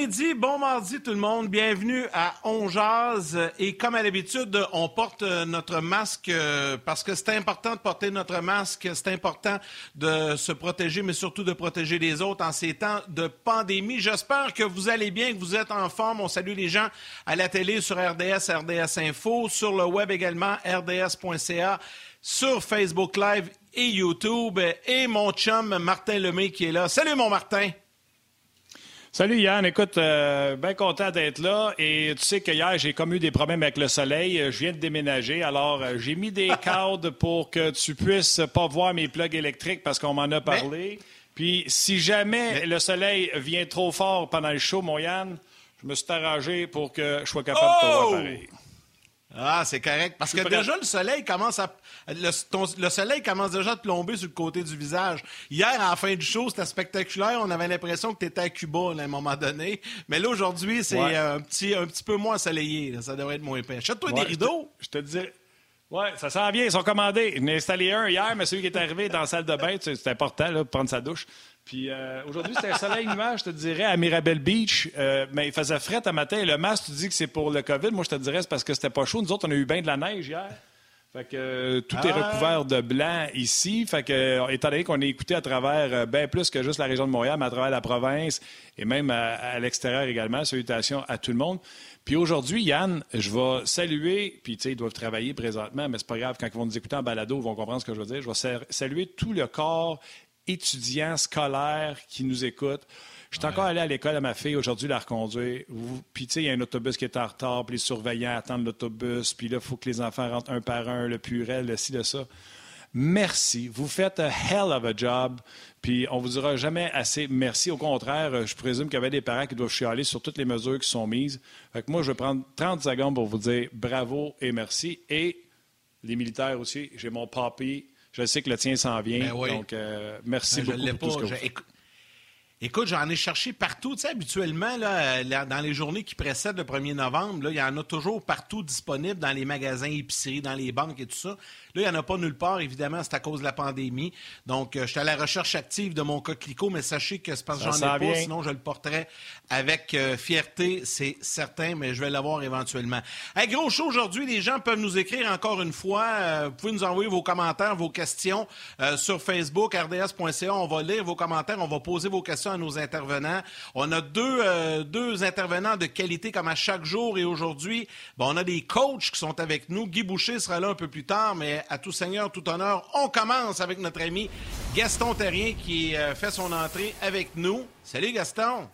Midi, bon mardi tout le monde. Bienvenue à On. Et comme à l'habitude, on porte euh, notre masque euh, parce que c'est important de porter notre masque. C'est important de se protéger, mais surtout de protéger les autres en ces temps de pandémie. J'espère que vous allez bien, que vous êtes en forme. On salue les gens à la télé sur RDS, RDS Info, sur le web également, rds.ca, sur Facebook Live et YouTube. Et mon chum Martin Lemay qui est là. Salut mon Martin! Salut Yann, écoute, euh, bien content d'être là. Et tu sais que hier, j'ai comme eu des problèmes avec le soleil. Euh, je viens de déménager, alors euh, j'ai mis des cadres pour que tu puisses pas voir mes plugs électriques parce qu'on m'en a parlé. Puis si jamais le soleil vient trop fort pendant le show, mon Yann, je me suis arrangé pour que je sois capable de te voir Oh! pareil. Ah, c'est correct. Parce que déjà, le soleil commence à. Le, ton- le soleil commence déjà à te plomber sur le côté du visage. Hier, à la fin du show, c'était spectaculaire. On avait l'impression que tu étais à Cuba là, à un moment donné. Mais là, aujourd'hui, c'est Ouais. euh, un, petit, un petit peu moins ensoleillé. là. Ça devrait être moins épais. Achète-toi Ouais, des rideaux. Je te, je te dis. Ouais, ça s'en vient, ils sont commandés. J'en ai installé un hier, mais celui qui est arrivé dans la salle de bain, c'est important là, pour prendre sa douche. Puis euh, aujourd'hui, c'était un soleil nuage, je te dirais, à Mirabel Beach. Euh, mais il faisait frais à matin. Le masque, tu dis que c'est pour le COVID. Moi, je te dirais, c'est parce que c'était pas chaud. Nous autres, on a eu bien de la neige hier. Fait que euh, tout est Ah. recouvert de blanc ici. Fait que, euh, étant donné qu'on est écouté à travers bien plus que juste la région de Montréal, mais à travers la province et même à, à l'extérieur également, salutations à tout le monde. Puis aujourd'hui, Yann, je vais saluer, puis tu sais, ils doivent travailler présentement, mais c'est pas grave, quand ils vont nous écouter en balado, ils vont comprendre ce que je veux dire. Je vais sa- saluer tout le corps étudiant scolaire qui nous écoute. Je suis encore allé à l'école à ma fille aujourd'hui la reconduire. Puis, tu sais, il y a un autobus qui est en retard, puis les surveillants attendent l'autobus, puis là, il faut que les enfants rentrent un par un, le purel, le ci, le ça. Merci. Vous faites a hell of a job. Puis on vous dira jamais assez merci. Au contraire, euh, je présume qu'il y avait des parents qui doivent chialer sur toutes les mesures qui sont mises. Fait que moi, je vais prendre 30 secondes pour vous dire bravo et merci. Et les militaires aussi, j'ai mon papy. Je sais que le tien s'en vient. Ben oui. Donc, euh, merci Ben, je beaucoup l'ai pour tout ce pas. que vous Je- Écoute, j'en ai cherché partout. Tu sais, habituellement, là, euh, dans les journées qui précèdent le 1er novembre, là, il y en a toujours partout disponibles dans les magasins, épiceries, dans les banques et tout ça. Là, il n'y en a pas nulle part, évidemment, c'est à cause de la pandémie. Donc, euh, je suis à la recherche active de mon coquelicot, mais sachez que c'est parce que j'en ai pas, sinon je le porterais avec euh, fierté, c'est certain, mais je vais l'avoir éventuellement. Hey, gros show aujourd'hui, les gens peuvent nous écrire encore une fois. Euh, vous pouvez nous envoyer vos commentaires, vos questions euh, sur Facebook, rds.ca. On va lire vos commentaires, on va poser vos questions à nos intervenants. On a deux, euh, deux intervenants de qualité comme à chaque jour et aujourd'hui, bon, on a des coachs qui sont avec nous. Guy Boucher sera là un peu plus tard, mais à tout seigneur, tout honneur, on commence avec notre ami Gaston Terrien qui euh, fait son entrée avec nous. Salut Gaston!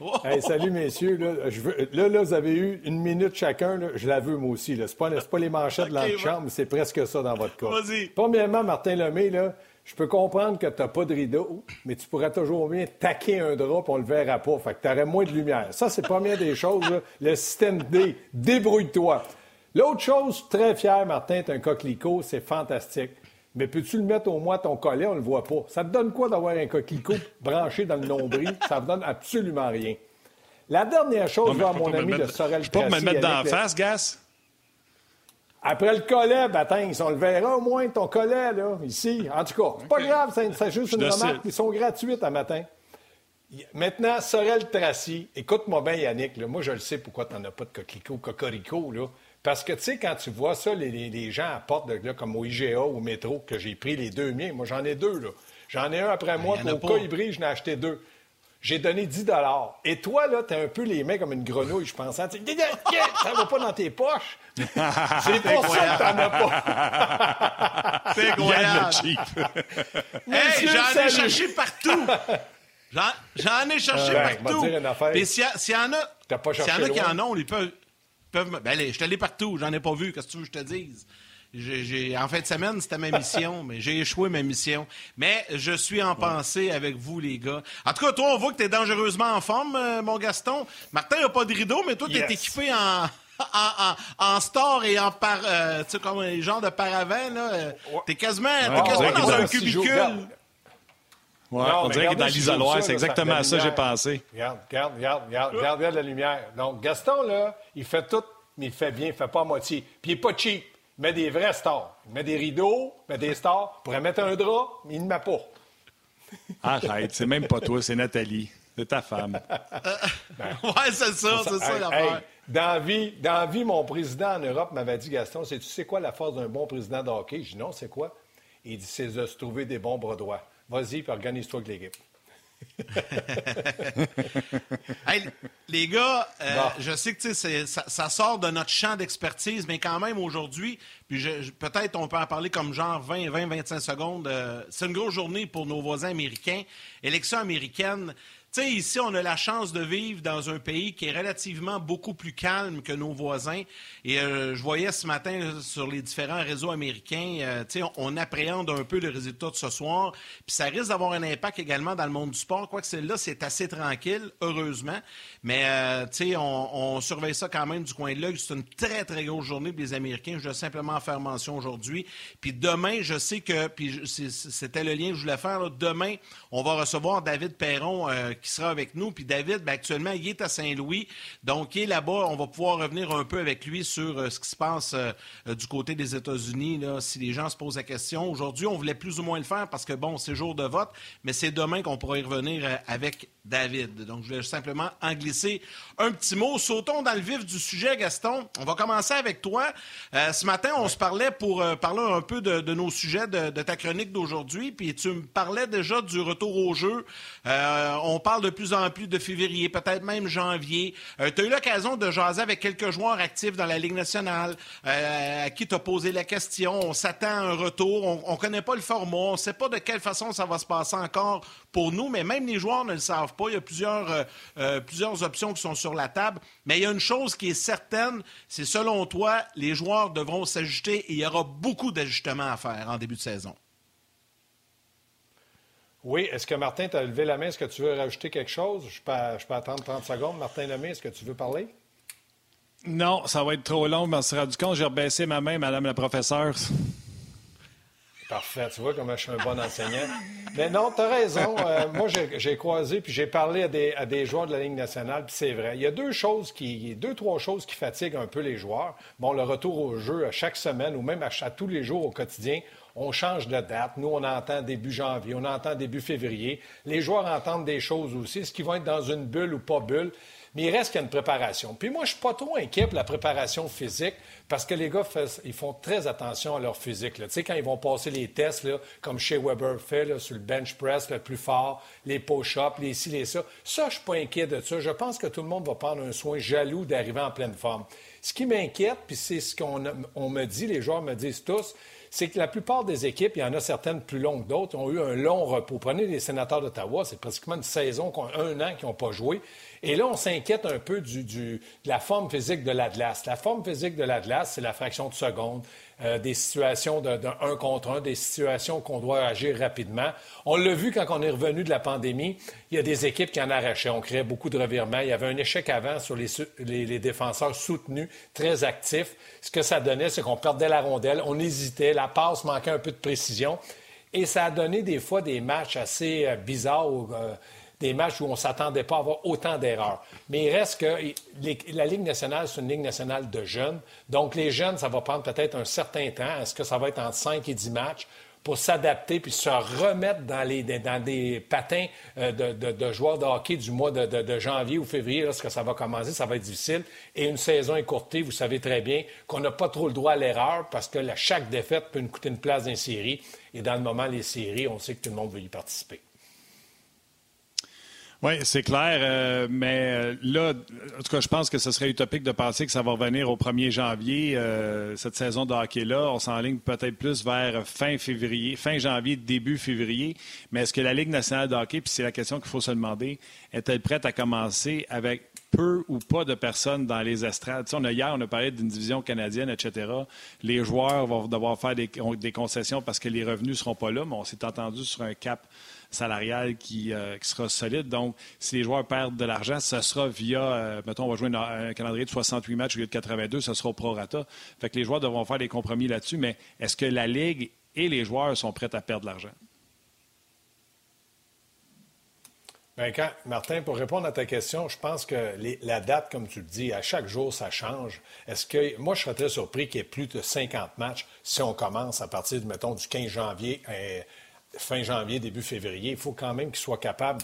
Oh! Hey, salut, messieurs. Là, je veux- là, là, vous avez eu une minute chacun. là. je la veux, moi aussi. Ce n'est pas, c'est pas les manchettes de l'antichambre, mais c'est presque ça dans votre cas. Premièrement, Martin Lemay, là, je peux comprendre que tu n'as pas de rideau, mais tu pourrais toujours bien taquer un drap et on le verra pas. Fait que tu aurais moins de lumière. Ça, c'est la première des choses. là. Le système D, débrouille-toi. L'autre chose, très fier, Martin, tu un coquelicot, c'est fantastique. Mais peux-tu le mettre au moins ton collet? On le voit pas. Ça te donne quoi d'avoir un coquelicot branché dans le nombril? Ça ne donne absolument rien. La dernière chose, à mon ami de Sorel Je peux pas me mettre dans la face, Gas? Après le collet, bâtin, on le verra au moins, ton collet, là, ici. En tout cas, c'est pas grave, c'est c'est juste une remarque. Ils sont gratuites à matin. Maintenant, Sorel Tracy, écoute-moi bien, Yannick, là, moi, je le sais pourquoi tu n'en as pas de coquelicot, cocorico, là. Parce que, tu sais, quand tu vois ça, les, les- les gens apportent, là, comme au IGA, au métro, que j'ai pris les deux miens. Moi, j'en ai deux, là. J'en ai un après moi, y en puis a au pas. colibri, je n'ai acheté deux. J'ai donné 10 Et toi, là, t'as un peu les mains comme une grenouille, je pense. hein. Tu dis, Ça va pas dans tes poches. C'est pour ça que t'en as pas. C'est incroyable! Hey, j'en ai cherché partout! J'en ai cherché Euh, partout. dire une affaire. Puis s'il y, en a, s'il y en a qui en ont, ils peuvent. peuvent me- ben, allez, je suis allé partout, j'en ai pas vu. Qu'est-ce que tu veux que je te dise? J'ai- en fin de semaine, c'était ma mission, mais j'ai échoué ma mission. Mais je suis en pensée avec vous, les gars. En tout cas, toi, on voit que tu es dangereusement en forme, euh, mon Gaston. Martin n'a pas de rideau, mais toi, tu es Yes. équipé en, en, en, en store et en par, euh, tu sais, comme un genre de paravent. là. Euh, T'es quasiment, t'es dans un joue, cubicule. regarde. Ouais, Non, on dirait qu'il est dans l'isoloir. C'est exactement la ça que j'ai pensé. Regarde, regarde, regarde, regarde, regarde, regarde la lumière. Donc, Gaston, là, il fait tout, mais il fait bien, il fait pas à moitié. Puis il est pas cheap. Il met des vrais stars. Il met des rideaux, il met des stars. Il pourrait mettre un drap, mais il ne met pas. Arrête, c'est même pas toi, c'est Nathalie. C'est ta femme. Ouais, c'est ça, c'est ça Hey, l'affaire. hey, dans la vie, dans la vie, mon président en Europe m'avait dit, Gaston, c'est, tu sais quoi la force d'un bon président de hockey? Je dis non, c'est quoi? Il dit, c'est de se trouver des bons bras droits. Vas-y, puis organise-toi avec l'équipe. Hey, les gars, euh, Bon. je sais que ça, ça sort de notre champ d'expertise, mais quand même aujourd'hui, puis peut-être on peut en parler comme genre 20, 20, 25 secondes. euh, c'est une grosse journée pour nos voisins américains. Élection américaine. Ici, on a la chance de vivre dans un pays qui est relativement beaucoup plus calme que nos voisins. Et euh, je voyais ce matin sur les différents réseaux américains, euh, tu sais, on, appréhende un peu le résultat de ce soir. Puis ça risque d'avoir un impact également dans le monde du sport. Quoique celle-là, c'est assez tranquille, heureusement. Mais, euh, tu sais, on, surveille ça quand même du coin de l'œil. C'est une très, très grosse journée pour les Américains. Je veux simplement en faire mention aujourd'hui. Puis demain, je sais que, puis c'était le lien que je voulais faire, demain, on va recevoir David Perron euh, qui sera avec nous. Puis David, ben, actuellement, il est à Saint-Louis. Donc, il est là-bas. On va pouvoir revenir un peu avec lui sur euh, ce qui se passe euh, du côté des États-Unis, si les gens se posent la question. Aujourd'hui, on voulait plus ou moins le faire parce que, bon, c'est jour de vote, mais c'est demain qu'on pourra y revenir euh, avec David. Donc, je voulais simplement en glisser un petit mot. Sautons dans le vif du sujet, Gaston. On va commencer avec toi. Euh, ce matin, on se parlait pour euh, parler un peu de, de nos sujets de, de ta chronique d'aujourd'hui, puis tu me parlais déjà du retour au jeu. Euh, on parle de plus en plus de février, peut-être même janvier. Euh, tu as eu l'occasion de jaser avec quelques joueurs actifs dans la Ligue nationale euh, à qui tu as posé la question. On s'attend à un retour. On ne connaît pas le format. On ne sait pas de quelle façon ça va se passer encore pour nous, mais même les joueurs ne le savent pas. Il y a plusieurs, euh, plusieurs options qui sont sur la table. Mais il y a une chose qui est certaine, c'est selon toi, les joueurs devront s'ajuster et il y aura beaucoup d'ajustements à faire en début de saison. Oui, est-ce que Martin, tu as levé la main? Est-ce que tu veux rajouter quelque chose? Je peux, je peux attendre 30 secondes. Martin Lemay, est-ce que tu veux parler? Non, ça va être trop long, mais on s'est rendu compte, j'ai rebaissé ma main, Madame la professeure. Parfait. Tu vois comment je suis un bon enseignant. Mais non, tu as raison. Euh, moi, j'ai j'ai croisé puis j'ai parlé à des, à des joueurs de la Ligue nationale, puis c'est vrai. Il y a deux choses qui, deux, trois choses qui fatiguent un peu les joueurs. Bon, le retour au jeu à chaque semaine ou même à, à tous les jours au quotidien, on change de date. Nous, on entend début janvier, on entend début février. Les joueurs entendent des choses aussi. Est-ce qu'ils vont être dans une bulle ou pas bulle? Mais il reste qu'il y a une préparation. Puis moi, je suis pas trop inquiet pour la préparation physique parce que les gars ils font très attention à leur physique. Tu sais, quand ils vont passer les tests, comme chez Weber fait, sur le bench press le plus fort, les push-ups, les ci, les ça, ça, je suis pas inquiet de ça. Je pense que tout le monde va prendre un soin jaloux d'arriver en pleine forme. Ce qui m'inquiète, puis c'est ce qu'on me dit, les joueurs me disent tous, c'est que la plupart des équipes, il y en a certaines plus longues que d'autres, ont eu un long repos. Prenez les sénateurs d'Ottawa, c'est pratiquement une saison, un an qu'ils n'ont pas joué. Et là, on s'inquiète un peu du- de la forme physique de l'Atlas. La forme physique de l'Atlas, c'est la fraction de seconde, euh, des situations d'un un contre un, des situations qu'on doit agir rapidement. On l'a vu quand on est revenu de la pandémie, il y a des équipes qui en arrachaient. On créait beaucoup de revirements. Il y avait un échec avant sur les, défenseurs soutenus, très actifs. Ce que ça donnait, c'est qu'on perdait la rondelle, on hésitait, la passe manquait un peu de précision. Et ça a donné des fois des matchs assez euh, bizarres. euh, des matchs où on ne s'attendait pas à avoir autant d'erreurs. Mais il reste que la Ligue nationale, c'est une Ligue nationale de jeunes. Donc, les jeunes, ça va prendre peut-être un certain temps. Est-ce que ça va être entre 5 et 10 matchs pour s'adapter puis se remettre dans, les, des patins euh, de, de- de joueurs de hockey du mois de, janvier ou février, lorsque ça va commencer, ça va être difficile. Et une saison écourtée, vous savez très bien qu'on n'a pas trop le droit à l'erreur parce que chaque défaite peut nous coûter une place dans les séries. Et dans le moment, les séries, on sait que tout le monde veut y participer. Oui, c'est clair, euh, mais euh, là, en tout cas, je pense que ce serait utopique de penser que ça va revenir au 1er janvier, euh, cette saison de hockey-là. On s'enligne peut-être plus vers fin février, fin janvier, début février. Mais est-ce que la Ligue nationale de hockey, puis c'est la question qu'il faut se demander, est-elle prête à commencer avec peu ou pas de personnes dans les estrades? Tu on a, hier, on a parlé d'une division canadienne, etc. Les joueurs vont devoir faire des, des concessions parce que les revenus ne seront pas là, mais on s'est entendu sur un cap salarial qui, euh, qui, sera solide. Donc, si les joueurs perdent de l'argent, ce sera via, euh, mettons, on va jouer un, calendrier de 68 matchs au lieu de 82, ce sera au prorata. Fait que les joueurs devront faire des compromis là-dessus, mais est-ce que la Ligue et les joueurs sont prêts à perdre de l'argent? Bien, quand, Martin, pour répondre à ta question, je pense que la date, comme tu le dis, à chaque jour, ça change. Est-ce que moi, je serais très surpris qu'il y ait plus de 50 matchs si on commence à partir, mettons, du 15 janvier, euh, fin janvier, début février. Il faut quand même qu'ils soient capables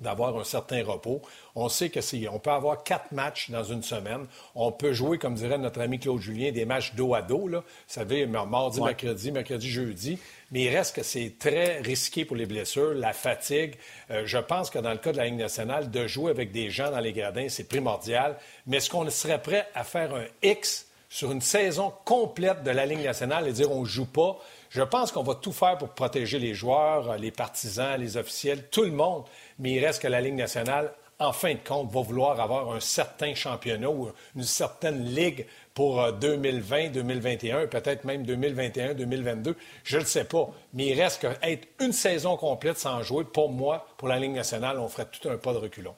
d'avoir un certain repos. On sait que si on peut avoir quatre matchs dans une semaine. On peut jouer, comme dirait notre ami Claude Julien, des matchs dos à dos. Là. Vous savez, mardi, mercredi, mercredi, jeudi. Mais il reste que c'est très risqué pour les blessures, la fatigue. Euh, je pense que dans le cas de la Ligue nationale, de jouer avec des gens dans les gradins, c'est primordial. Mais est-ce qu'on serait prêt à faire un X sur une saison complète de la Ligue nationale et dire on ne joue pas? Je pense qu'on va tout faire pour protéger les joueurs, les partisans, les officiels, tout le monde. Mais il reste que la Ligue nationale, en fin de compte, va vouloir avoir un certain championnat ou une certaine ligue pour 2020, euh, 2021, peut-être même 2021, 2022. Je ne sais pas. Mais il reste qu'être une saison complète sans jouer, pour moi, pour la Ligue nationale, on ferait tout un pas de reculons.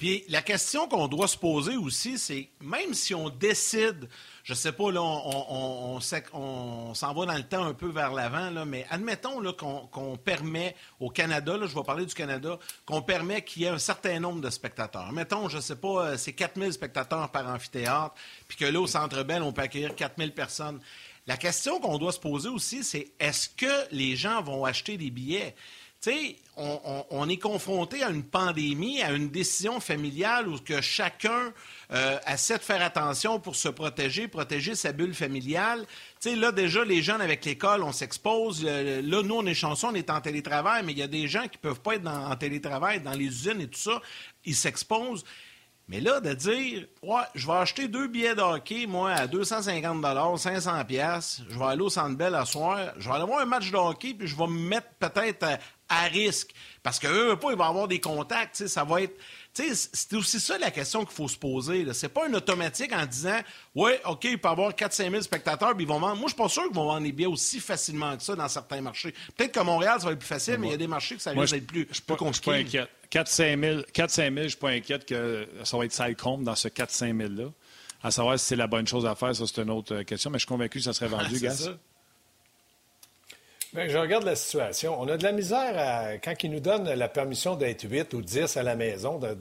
Puis la question qu'on doit se poser aussi, c'est même si on décide je sais pas, là, on, s'en va dans le temps un peu vers l'avant, là, mais admettons là, qu'on, permet au Canada, là, je vais parler du Canada, qu'on permet qu'il y ait un certain nombre de spectateurs. Mettons, je sais pas, euh, c'est 4000 spectateurs par amphithéâtre, puis que là, au Centre Bell, on peut accueillir 4000 personnes. La question qu'on doit se poser aussi, c'est est-ce que les gens vont acheter des billets? On, est confronté à une pandémie, à une décision familiale où que chacun euh, essaie de faire attention pour se protéger, protéger sa bulle familiale. Tu sais, là, déjà, les jeunes avec l'école, on s'expose. Là, nous, on est chanceux, on est en télétravail, mais il y a des gens qui peuvent pas être en télétravail, dans les usines et tout ça. Ils s'exposent. Mais là, de dire, ouais, je vais acheter deux billets de hockey, moi, à 250 500 pièces, je vais aller au Centre Bell à soir, je vais aller voir un match de hockey, puis je vais me mettre peut-être à risque. Parce qu'eux, pas, ils vont avoir des contacts, ça va être. C'est aussi ça la question qu'il faut se poser. C'est pas un automatique en disant Oui, OK, il peut y avoir 4-5 000 spectateurs, puis ils vont vendre. Moi, je suis pas sûr qu'ils vont vendre des billets aussi facilement que ça dans certains marchés. Peut-être qu'à Montréal, ça va être plus facile, mais il y a des marchés que ça risque d'être plus, plus compliqué. Je suis pas inquiète. 4-5 000, je suis pas inquiète que ça va être sale compte dans ce 4-5 000-là. À savoir si c'est la bonne chose à faire, ça, c'est une autre question, mais je suis convaincu que ça serait vendu, ah, gars. Bien, je regarde la situation. On a de la misère à, quand ils nous donnent la permission d'être 8 ou 10 à la maison. De,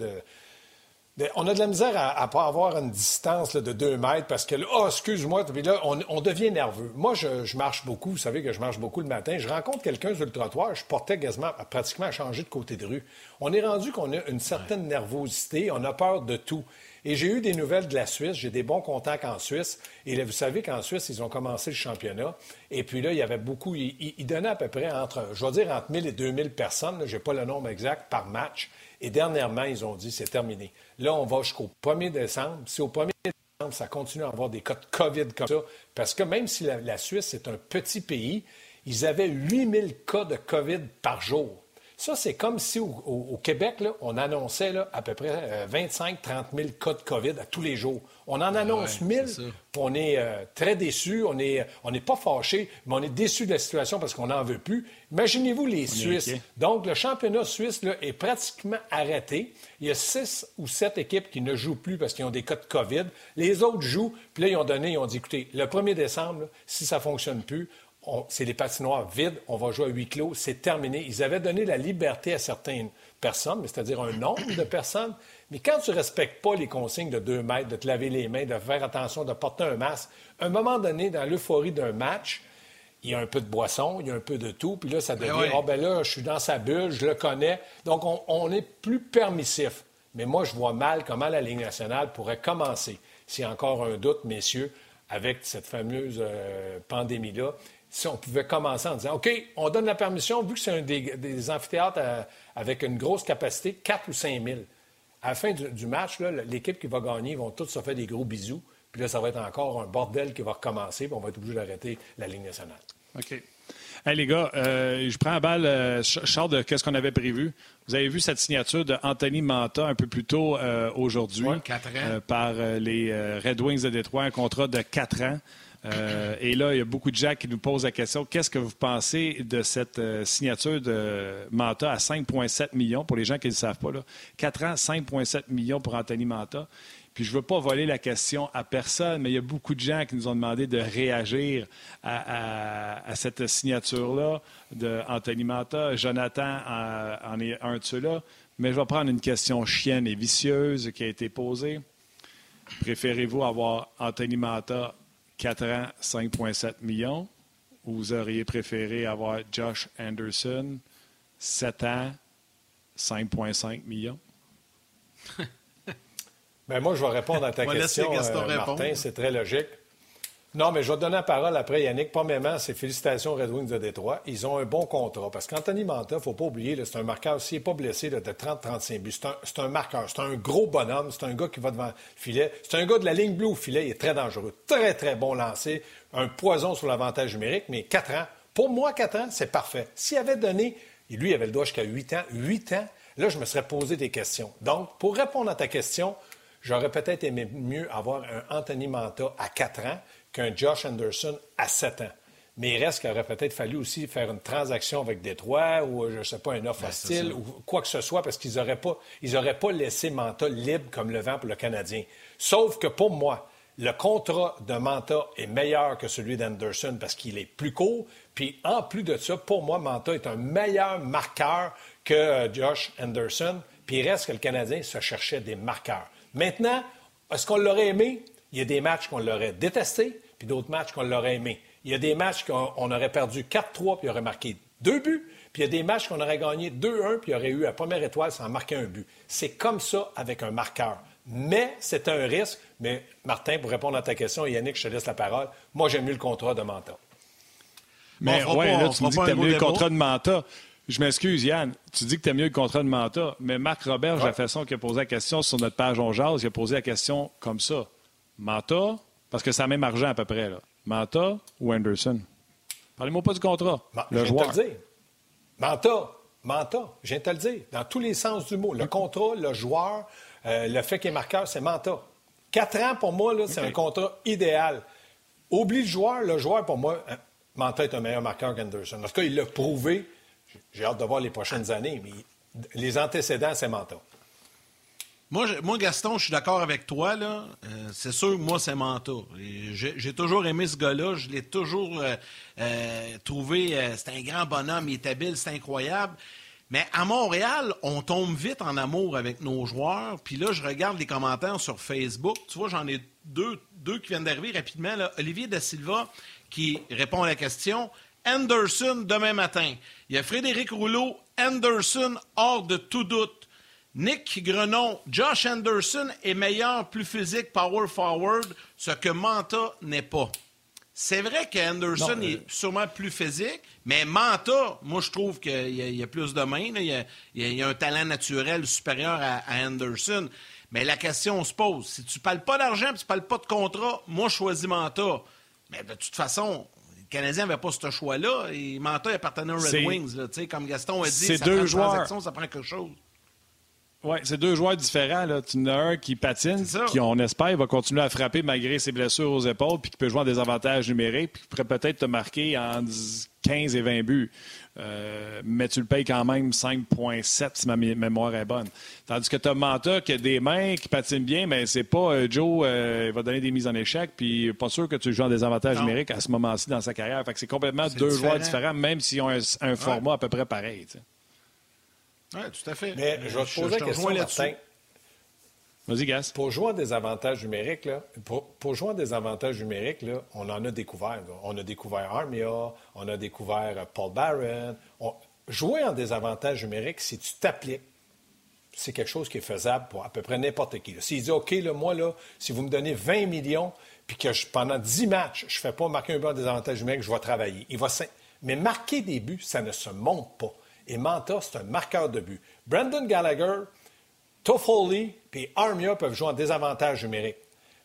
on a de la misère à ne pas avoir une distance de 2 mètres parce que, oh, excuse-moi, puis là, on, devient nerveux. Moi, je, marche beaucoup. Vous savez que je marche beaucoup le matin. Je rencontre quelqu'un sur le trottoir. Je portais quasiment, pratiquement à changer de côté de rue. On est rendu qu'on a une certaine nervosité. On a peur de tout. Et j'ai eu des nouvelles de la Suisse. J'ai des bons contacts en Suisse. Et là, vous savez qu'en Suisse, ils ont commencé le championnat. Et puis là, il y avait beaucoup. Ils, donnaient à peu près entre, je vais dire, entre 1000 et 2000 personnes. Je n'ai pas le nombre exact par match. Et dernièrement, ils ont dit c'est terminé. Là, on va jusqu'au 1er décembre. Si au 1er décembre, ça continue à avoir des cas de COVID comme ça, parce que même si la, Suisse est un petit pays, ils avaient 8000 cas de COVID par jour. Ça, c'est comme si au, Québec, on annonçait à peu près 25-30 euh, 000 cas de COVID à tous les jours. On en annonce 1000, on est euh, très déçus, on n'est on pas fâchés, mais on est déçus de la situation parce qu'on n'en veut plus. Imaginez-vous les Suisses. Donc, le championnat suisse là, est pratiquement arrêté. Il y a six ou sept équipes qui ne jouent plus parce qu'ils ont des cas de COVID. Les autres jouent, puis là, ils ont donné, ils ont dit, écoutez, le 1er décembre, si ça ne fonctionne plus, c'est les patinoires vides, on va jouer à huis clos, c'est terminé. Ils avaient donné la liberté à certaines personnes, c'est-à-dire un nombre de personnes, mais quand tu ne respectes pas les consignes de deux mètres, de te laver les mains, de faire attention, de porter un masque, à un moment donné, dans l'euphorie d'un match, il y a un peu de boisson, il y a un peu de tout, puis là, ça ben devient, oh ben là, je suis dans sa bulle, je le connais. Donc, on, est plus permissif. Mais moi, je vois mal comment la Ligue nationale pourrait commencer, s'il y a encore un doute, messieurs, avec cette fameuse euh, pandémie-là si on pouvait commencer en disant OK, on donne la permission, vu que c'est un des, amphithéâtres avec une grosse capacité, 4 ou 5 000. À la fin du, match, l'équipe qui va gagner, ils vont tous se faire des gros bisous. Puis là, ça va être encore un bordel qui va recommencer, puis on va être obligé d'arrêter la Ligue nationale. OK. Hey, les gars, euh, je prends à balle, euh, Charles, de ce qu'on avait prévu? Vous avez vu cette signature d'Anthony Manta un peu plus tôt euh, aujourd'hui par les Red Wings de Détroit, un contrat de 4 ans. Et là, il y a beaucoup de gens qui nous posent la question qu'est-ce que vous pensez de cette signature de Manta à 5,7 millions? Pour les gens qui ne le savent pas? Là. 4 ans, 5,7 millions pour Anthony Manta. Puis je ne veux pas voler la question à personne, mais il y a beaucoup de gens qui nous ont demandé de réagir à, cette signature-là d'Anthony Manta. Jonathan en, est un de ceux-là. Mais je vais prendre une question chienne et vicieuse qui a été posée. Préférez-vous avoir Anthony Manta 4 ans, 5,7 millions, ou vous auriez préféré avoir Josh Anderson 7 ans, 5,5 millions? Bien, moi, je vais répondre à ta question, euh, Martin. C'est très logique. Non, mais je vais donner la parole après, Yannick. Premièrement, c'est félicitations Red Wings de Détroit. Ils ont un bon contrat. Parce qu'Anthony Manta, il ne faut pas oublier, c'est un marqueur, s'il n'est pas blessé, de 30-35 buts. C'est un, marqueur. C'est un gros bonhomme. C'est un gars qui va devant le filet. C'est un gars de la ligne bleue au filet. Il est très dangereux. Très, très bon lancé. Un poison sur l'avantage numérique. Mais 4 ans, pour moi, 4 ans, c'est parfait. S'il avait donné, lui, il avait le droit jusqu'à 8 ans, 8 ans, là, je me serais posé des questions. Donc, pour répondre à ta question, J'aurais peut-être aimé mieux avoir un Anthony Manta à 4 ans qu'un Josh Anderson à 7 ans. Mais il reste qu'il aurait peut-être fallu aussi faire une transaction avec Détroit ou, je ne sais pas, un offre hostile ou quoi que ce soit parce qu'ils n'auraient pas, pas laissé Manta libre comme le vent pour le Canadien. Sauf que pour moi, le contrat de Manta est meilleur que celui d'Anderson parce qu'il est plus court. Puis en plus de ça, pour moi, Manta est un meilleur marqueur que euh, Josh Anderson. Puis il reste que le Canadien se cherchait des marqueurs. Maintenant, est-ce qu'on l'aurait aimé? Il y a des matchs qu'on l'aurait détesté, puis d'autres matchs qu'on l'aurait aimé. Il y a des matchs qu'on aurait perdu 4-3, puis il aurait marqué deux buts. Puis il y a des matchs qu'on aurait gagné 2-1, puis il aurait eu la première étoile sans marquer un but. C'est comme ça avec un marqueur. Mais c'est un risque. Mais Martin, pour répondre à ta question, Yannick, je te laisse la parole. Moi, j'aime mieux le contrat de Manta. Mais ouais, là, tu me dis que tu aimes mieux le contrat de Manta. Je m'excuse, Yann. Tu dis que tu as mieux le contrat de Manta, mais Marc Robert ouais. façon qui a posé la question sur notre page On Jazz, il a posé la question comme ça. Manta, parce que c'est le même argent à peu près, là. Manta ou Anderson? Parlez-moi pas du contrat. le je viens te le dire. Manta, Manta, je viens de te le dire. Dans tous les sens du mot. Le contrat, le joueur, euh, le fait qu'il est marqueur, c'est Manta. Quatre ans, pour moi, c'est un contrat idéal. Oublie le joueur. Le joueur, pour moi, euh, Manta est un meilleur marqueur qu'Anderson. En tout cas, il l'a prouvé j'ai hâte de voir les prochaines années, mais les antécédents, c'est Manta. Moi, moi, Gaston, je suis d'accord avec toi. Euh, c'est sûr que moi, c'est Manta. J'ai toujours aimé ce gars-là. Je l'ai toujours euh, euh, trouvé. c'est un grand bonhomme. Il est habile, c'est incroyable. Mais à Montréal, on tombe vite en amour avec nos joueurs. Puis là, je regarde les commentaires sur Facebook. Tu vois, j'en ai deux, deux qui viennent d'arriver rapidement. Olivier Da Silva qui répond à la question. Anderson demain matin. Il y a Frédéric Rouleau, Anderson hors de tout doute. Nick Grenon, Josh Anderson est meilleur, plus physique, power forward, ce que Manta n'est pas. C'est vrai qu'Anderson est sûrement plus physique, mais Manta, moi, je trouve qu'il y, a plus de mains. Il, y a, un talent naturel supérieur à, Anderson. Mais la question se pose. Si tu ne parles pas d'argent et tu ne parles pas de contrat, moi, je choisis Manta. Mais de toute façon, Canadien n'avait pas ce choix-là. Et Manta appartenait aux Red Wings. Là, comme Gaston a dit, ça deux prend joueurs. ça prend quelque chose. Oui, c'est deux joueurs différents. Là. Tu en as un qui patine, qui, on espère, va continuer à frapper malgré ses blessures aux épaules, puis qui peut jouer en désavantage numérique, puis qui pourrait peut-être te marquer en 15 et 20 buts. Euh, mais tu le payes quand même 5,7 si ma mémoire est bonne. Tandis que tu as Manta qui a des mains, qui patine bien, mais c'est pas euh, Joe euh, va donner des mises en échec, puis pas sûr que tu joues en désavantage numérique à ce moment-ci dans sa carrière. Fait que c'est complètement deux joueurs différents, même s'ils ont un, format à peu près pareil. Oui, tout à fait. Mais je vais te poser la question, Martin. Vas-y, Gas. Pour jouer en désavantage numérique, là, pour, jouer en désavantage numérique, là, on en a découvert. On a découvert Armia, on a découvert euh, Paul Barron. Jouer en désavantage numérique, si tu t'appliques, c'est quelque chose qui est faisable pour à peu près n'importe qui. S'il dit, OK, là, moi, là, si vous me donnez 20 millions, puis que pendant 10 matchs, je ne fais pas marquer un but en désavantage numérique, je vais travailler. Il va Mais marquer des buts, ça ne se monte pas. Et Manta, c'est un marqueur de but. Brandon Gallagher, Toffoli et Armia peuvent jouer en désavantage numérique.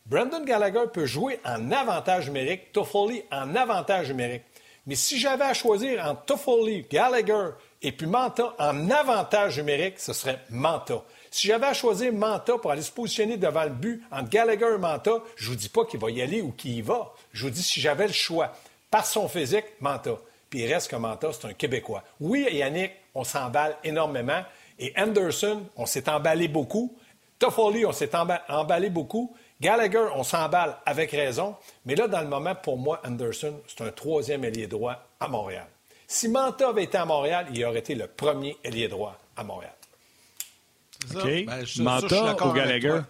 Brandon Gallagher peut jouer en avantage numérique, Toffoli en avantage numérique. Mais si j'avais à choisir entre Toffoli, Gallagher et puis Manta en avantage numérique, ce serait Manta. Si j'avais à choisir Manta pour aller se positionner devant le but entre Gallagher et Manta, je ne vous dis pas qu'il va y aller ou qu'il y va. Je vous dis si j'avais le choix. Par son physique, Manta. Puis il reste que Manta, c'est un Québécois. Oui, Yannick, on s'emballe énormément. Et Anderson, on s'est emballé beaucoup. Toffoli, on s'est emballé beaucoup. Gallagher, on s'emballe avec raison, mais là, dans le moment, pour moi, Anderson, c'est un troisième ailier droit à Montréal. Si Manta avait été à Montréal, il aurait été le premier ailier droit à Montréal. OK. Ben, Manta ou Gallagher?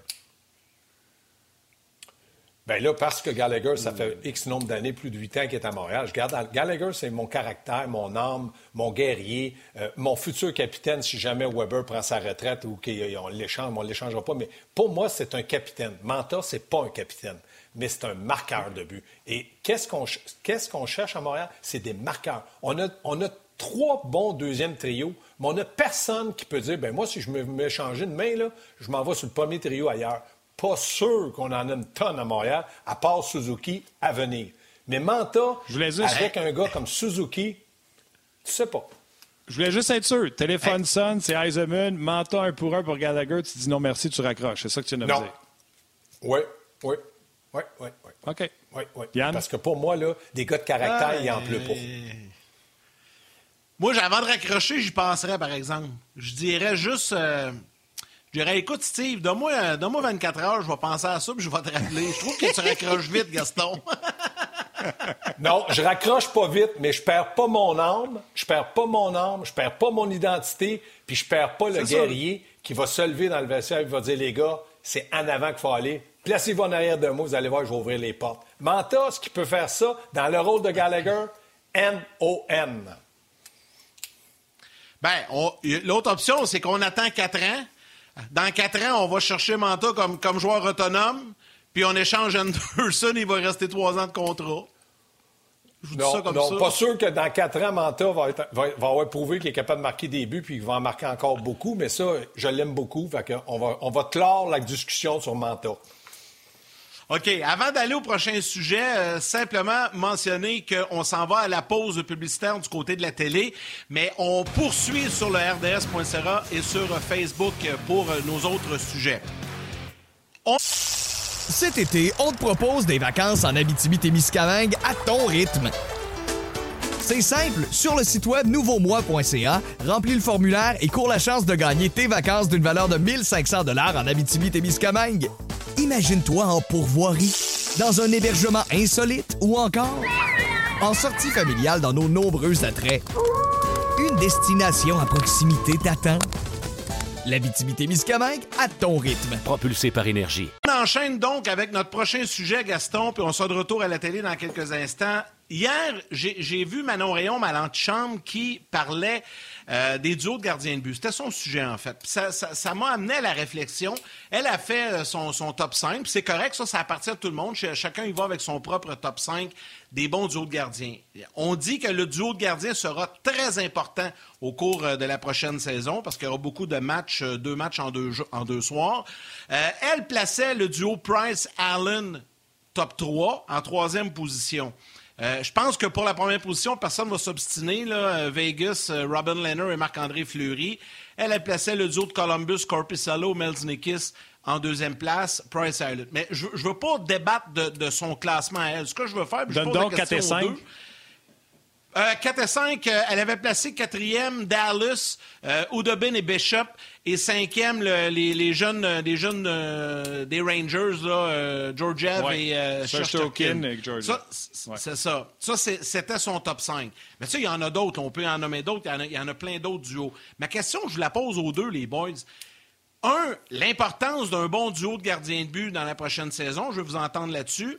Bien là, parce que Gallagher, ça fait X nombre d'années, plus de huit ans qu'il est à Montréal. Je garde Gallagher, c'est mon caractère, mon âme, mon guerrier, euh, mon futur capitaine si jamais Weber prend sa retraite ou qu'on l'échange, on ne l'échangera pas. Mais pour moi, c'est un capitaine. Manta, c'est pas un capitaine, mais c'est un marqueur de but. Et qu'est-ce qu'on qu'est-ce qu'on cherche à Montréal? C'est des marqueurs. On a, on a trois bons deuxièmes trios, mais on n'a personne qui peut dire, ben moi, si je me mets changer de main, là, je m'en vais sur le premier trio ailleurs pas sûr qu'on en a une tonne à Montréal, à part Suzuki à venir. Mais Manta, avec un gars comme Suzuki, tu sais pas. Je voulais juste être sûr. Téléphone sonne, c'est Eisenman, Manta un pour un pour Gallagher, tu dis non merci, tu raccroches. C'est ça que tu viens de dire. Oui, oui, oui, oui, oui. OK. Oui, oui. Parce que pour moi, là, des gars de caractère, il en pleut pas. Moi, avant de raccrocher, j'y penserais, par exemple. Je dirais juste... Euh, je dirais, écoute, Steve, donne-moi, 24 heures, je vais penser à ça, puis je vais te rappeler. Je trouve que tu raccroches vite, Gaston. non, je raccroche pas vite, mais je perds pas mon âme, je perds pas mon âme, je perds pas mon identité, puis je perds pas le guerrier qui va se lever dans le vestiaire et va dire, les gars, c'est en avant qu'il faut aller. Placez-vous en arrière de moi, vous allez voir, je vais ouvrir les portes. Manta, ce qui peut faire ça, dans le rôle de Gallagher, N-O-N. Ben, l'autre option, c'est qu'on attend quatre ans dans quatre ans, on va chercher Manta comme, comme joueur autonome, puis on échange Anderson, il va rester trois ans de contrat. Je non, ça comme non pas sûr que dans quatre ans, Manta va, va, avoir prouvé qu'il est capable de marquer des buts puis qu'il va en marquer encore beaucoup. Mais ça, je l'aime beaucoup. Fait on, va, on va clore la discussion sur Manta. OK. Avant d'aller au prochain sujet, euh, simplement mentionner qu'on s'en va à la pause publicitaire du côté de la télé, mais on poursuit sur le RDS.ca et sur Facebook pour nos autres sujets. Cet été, on te propose des vacances en Abitibi-Témiscamingue à ton rythme. C'est simple, sur le site web nouveaumois.ca, remplis le formulaire et cours la chance de gagner tes vacances d'une valeur de 1500 dollars en Abitibi-Témiscamingue. Imagine-toi en pourvoirie, dans un hébergement insolite ou encore en sortie familiale dans nos nombreux attraits. Une destination à proximité t'attend. La Miscamingue à ton rythme. Propulsé par énergie. On enchaîne donc avec notre prochain sujet, Gaston, puis on sera de retour à la télé dans quelques instants. Hier, j'ai vu Manon Rayon, ma chambre, qui parlait euh, des duos de gardiens de but. C'était son sujet, en fait. Ça m'a amené à la réflexion. Elle a fait euh, son, top 5, c'est correct, ça, ça appartient à tout le monde. Chacun y va avec son propre top 5 des bons duos de gardiens. On dit que le duo de gardiens sera très important au cours euh, de la prochaine saison parce qu'il y aura beaucoup de matchs, deux matchs en deux, en deux soirs. elle plaçait le duo Price-Allen top 3 en troisième position. Euh, je pense que pour la première position, personne ne va s'obstiner. Euh, Vegas, euh, Robin Leonard et Marc-André Fleury. Elle a placé le duo de Columbus, Corpusalo, Melznikis en deuxième place, Price Island. Mais je ne veux pas débattre de, son classement à elle. Ce que je veux faire, je Donne donc 4 et 5. 4 et 5, elle avait placé quatrième Dallas, euh, Udobin et Bishop, et cinquième les, les, jeunes, euh, des jeunes euh, des Rangers, là, euh, Georgiev et euh, C'est ça. Ça, c'était son top 5. Mais tu sais, il y en a d'autres. On peut en nommer d'autres. Il, y en a plein d'autres duos. Ma question, je la pose aux deux, les boys. Un, l'importance d'un bon duo de gardien de but dans la prochaine saison. Je vais vous entendre là-dessus.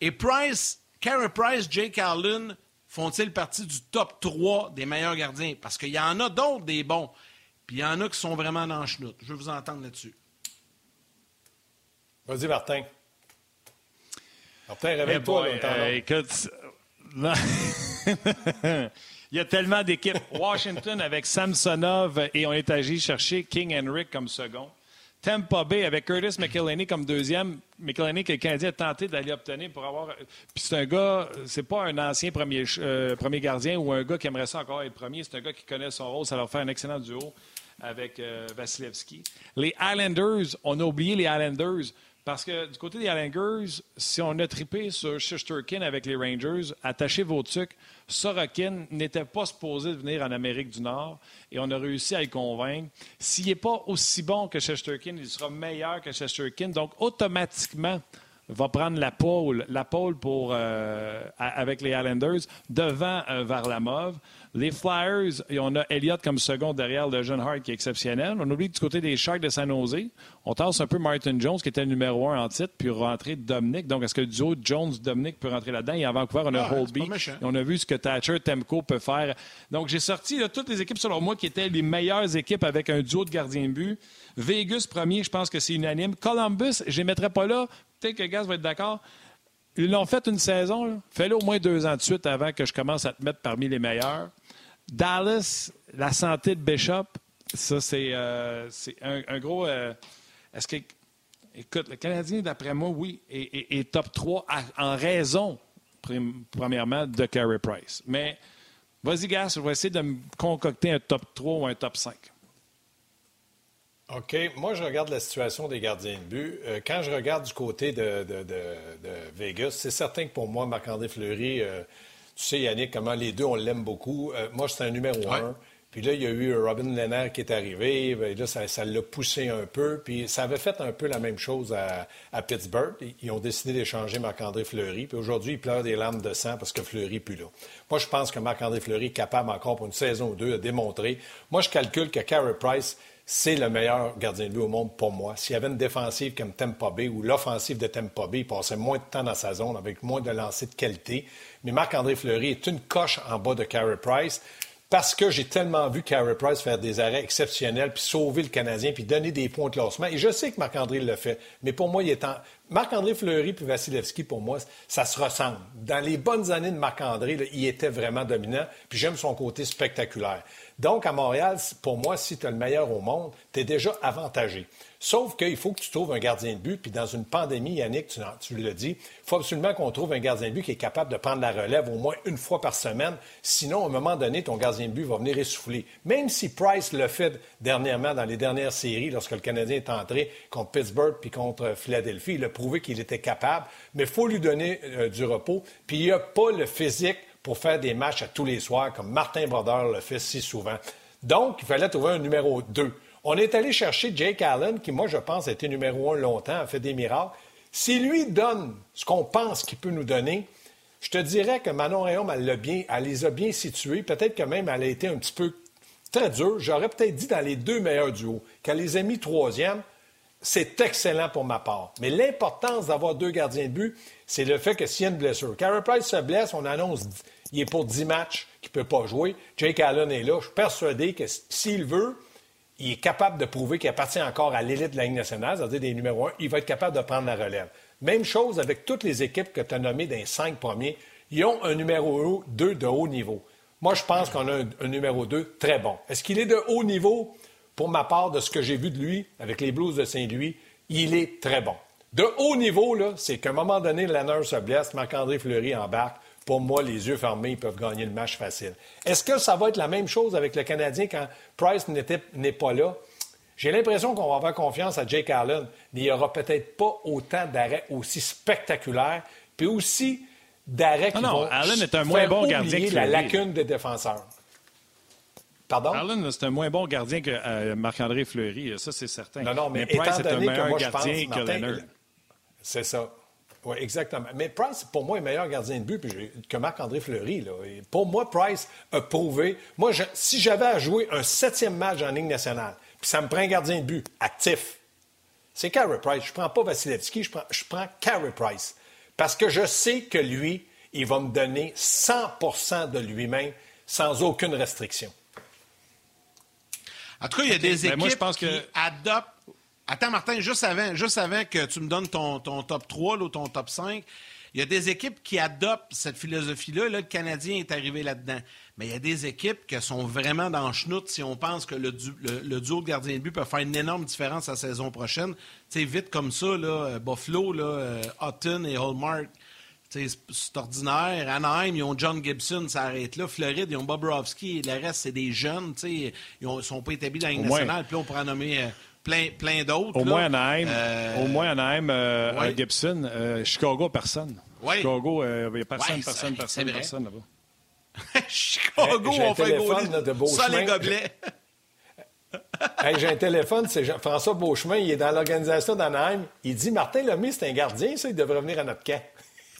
Et Price, Carey Price, Jake Allen, font-ils partie du top 3 des meilleurs gardiens? Parce qu'il y en a d'autres des bons. Puis il y en a qui sont vraiment dans le chenoute. Je veux vous entendre là-dessus. Vas-y, Martin. Martin, réveille-toi. Eh euh, écoute, Il y a tellement d'équipes. Washington avec Samsonov et on est allé chercher King Henrik comme second. Tampa Bay avec Curtis McElhaney comme deuxième. McElhaney que le Canadien a tenté d'aller obtenir pour avoir. Puis c'est un gars, c'est pas un ancien premier, euh, premier gardien ou un gars qui aimerait ça encore être premier. C'est un gars qui connaît son rôle. Ça leur fait un excellent duo avec euh, Vasilevski. Les Islanders, on a oublié les Islanders. Parce que du côté des Islanders, si on a trippé sur Shesterkin avec les Rangers, attachez vos trucs. Sorokin n'était pas supposé venir en Amérique du Nord et on a réussi à y convaincre. S'il n'est pas aussi bon que Shesterkin, il sera meilleur que Shesterkin. Donc, automatiquement, va prendre la pole, euh, avec les Islanders devant euh, Varlamov. Les Flyers, on a Elliott comme second derrière le jeune Hart qui est exceptionnel. On oublie que du côté des Sharks de San Jose, on tasse un peu Martin Jones qui était le numéro un en titre, puis rentrer Dominic. Donc, est-ce que le duo Jones-Dominic peut rentrer là-dedans? Et à Vancouver, on a ah, Holby. On a vu ce que Thatcher Temco peut faire. Donc, j'ai sorti toutes les équipes, selon moi, qui étaient les meilleures équipes avec un duo de gardiens de but. Vegas, premier, je pense que c'est unanime. Columbus, je ne les mettrais pas là. Peut-être que Gaz va être d'accord. Ils l'ont fait une saison. Fais-le au moins deux ans de suite avant que je commence à te mettre parmi les meilleurs. Dallas, la santé de Bishop, ça, c'est euh, un, gros. Euh, est-ce que. Écoute, le Canadien, d'après moi, oui, est, top 3 en raison, premièrement, de Carey Price. Mais vas-y, Gas, je vais essayer de me concocter un top 3 ou un top 5. OK. Moi, je regarde la situation des gardiens de but. Euh, quand je regarde du côté de, Vegas, c'est certain que pour moi, Marc-André Fleury, tu sais, Yannick, comment les deux, on l'aime beaucoup. Euh, moi, c'est un numéro un. Puis là, il y a eu Robin Lennart qui est arrivé. Ben, là, ça, l'a poussé un peu. Puis ça avait fait un peu la même chose à, Pittsburgh. Ils ont décidé d'échanger Marc-André Fleury. Puis aujourd'hui, ils pleurent des larmes de sang parce que Fleury n'est plus là. Moi, je pense que Marc-André Fleury est capable encore pour une saison ou deux de démontrer. Moi, je calcule que Carey Price, c'est le meilleur gardien de but au monde pour moi. S'il y avait une défensive comme Tampa Bay ou l'offensive de Tampa Bay, il passait moins de temps dans sa zone avec moins de lancers de qualité. Mais Marc-André Fleury est une coche en bas de Carey Price parce que j'ai tellement vu Carey Price faire des arrêts exceptionnels, puis sauver le Canadien, puis donner des points de classement. Et je sais que Marc-André le fait, mais pour moi, il est en... Marc-André Fleury puis Vasilevski, pour moi, ça se ressemble. Dans les bonnes années de Marc-André, il était vraiment dominant, puis j'aime son côté spectaculaire. Donc, à Montréal, pour moi, si tu es le meilleur au monde, tu es déjà avantagé. Sauf qu'il faut que tu trouves un gardien de but. Puis dans une pandémie, Yannick, tu, tu l'as dit, il faut absolument qu'on trouve un gardien de but qui est capable de prendre la relève au moins une fois par semaine. Sinon, à un moment donné, ton gardien de but va venir essouffler. Même si Price le fait dernièrement dans les dernières séries, lorsque le Canadien est entré contre Pittsburgh puis contre Philadelphie, il a prouvé qu'il était capable. Mais il faut lui donner euh, du repos. Puis il a pas le physique pour faire des matchs à tous les soirs, comme Martin Brodeur le fait si souvent. Donc, il fallait trouver un numéro 2. On est allé chercher Jake Allen, qui, moi, je pense, a été numéro un longtemps, a fait des miracles. S'il lui donne ce qu'on pense qu'il peut nous donner, je te dirais que Manon Réaume, elle, bien, elle les a bien situés. Peut-être que même elle a été un petit peu très dure. J'aurais peut-être dit dans les deux meilleurs duos. Qu'elle les a mis troisième, c'est excellent pour ma part. Mais l'importance d'avoir deux gardiens de but, c'est le fait que s'il y a une blessure. Carey Price se blesse, on annonce il est pour 10 matchs qu'il ne peut pas jouer. Jake Allen est là. Je suis persuadé que s'il veut, il est capable de prouver qu'il appartient encore à l'élite de la Ligue nationale, c'est-à-dire des numéros 1. Il va être capable de prendre la relève. Même chose avec toutes les équipes que tu as nommées dans les cinq premiers. Ils ont un numéro 2 de haut niveau. Moi, je pense qu'on a un, numéro 2 très bon. Est-ce qu'il est de haut niveau? Pour ma part, de ce que j'ai vu de lui avec les Blues de Saint-Louis, il est très bon. De haut niveau, c'est qu'à un moment donné, Lanner se blesse, Marc-André Fleury embarque. Pour moi, les yeux fermés, ils peuvent gagner le match facile. Est-ce que ça va être la même chose avec le Canadien quand Price n'est pas là? J'ai l'impression qu'on va avoir confiance à Jake Allen, mais il n'y aura peut-être pas autant d'arrêts aussi spectaculaires, puis aussi d'arrêts qui non, Allen est un moins bon gardien que la lacune des défenseurs. Pardon? Allen, c'est un moins bon gardien que euh, Marc-André Fleury, ça c'est certain. Non, non, mais, Price est un meilleur gardien que Leonard. C'est ça. Oui, exactement. Mais Price, pour moi, est meilleur gardien de but que Marc-André Fleury. pour moi, Price a prouvé. Moi, si j'avais à jouer un septième match en Ligue nationale, puis ça me prend un gardien de but actif, c'est Carey Price. Je ne prends pas Vasilevski, je prends, je prends Carey Price. Parce que je sais que lui, il va me donner 100% de lui-même sans aucune restriction. En tout cas, il y a des ben, équipes qui adoptent Attends, Martin, juste avant, juste avant que tu me donnes ton, top 3 ou ton top 5, Il y a des équipes qui adoptent cette philosophie-là. Là, le Canadien est arrivé là-dedans. Mais il y a des équipes qui sont vraiment dans le chenoute si on pense que le, duo de gardien de but peut faire une énorme différence la saison prochaine. Sais, vite comme ça, là, euh, Buffalo, là, euh, Houghton et Hallmark, c'est ordinaire. Anaheim, ils ont John Gibson, ça arrête là. Floride, ils ont Bobrovski. Le reste, c'est des jeunes. Ils ne sont pas établis dans la nationale. Puis on pourrait en nommer euh, plein, plein d'autres. Au, moins Anaheim, au moins Anaheim, euh, Gibson. Chicago, personne. Chicago, il n'y a personne, personne, personne, personne là-bas. Chicago, on fait gauler ça les gobelets. j'ai un téléphone, c'est François Beauchemin, il est dans l'organisation d'Anaheim. Il dit Martin Lemay, c'est un gardien, ça, il devrait venir à notre camp.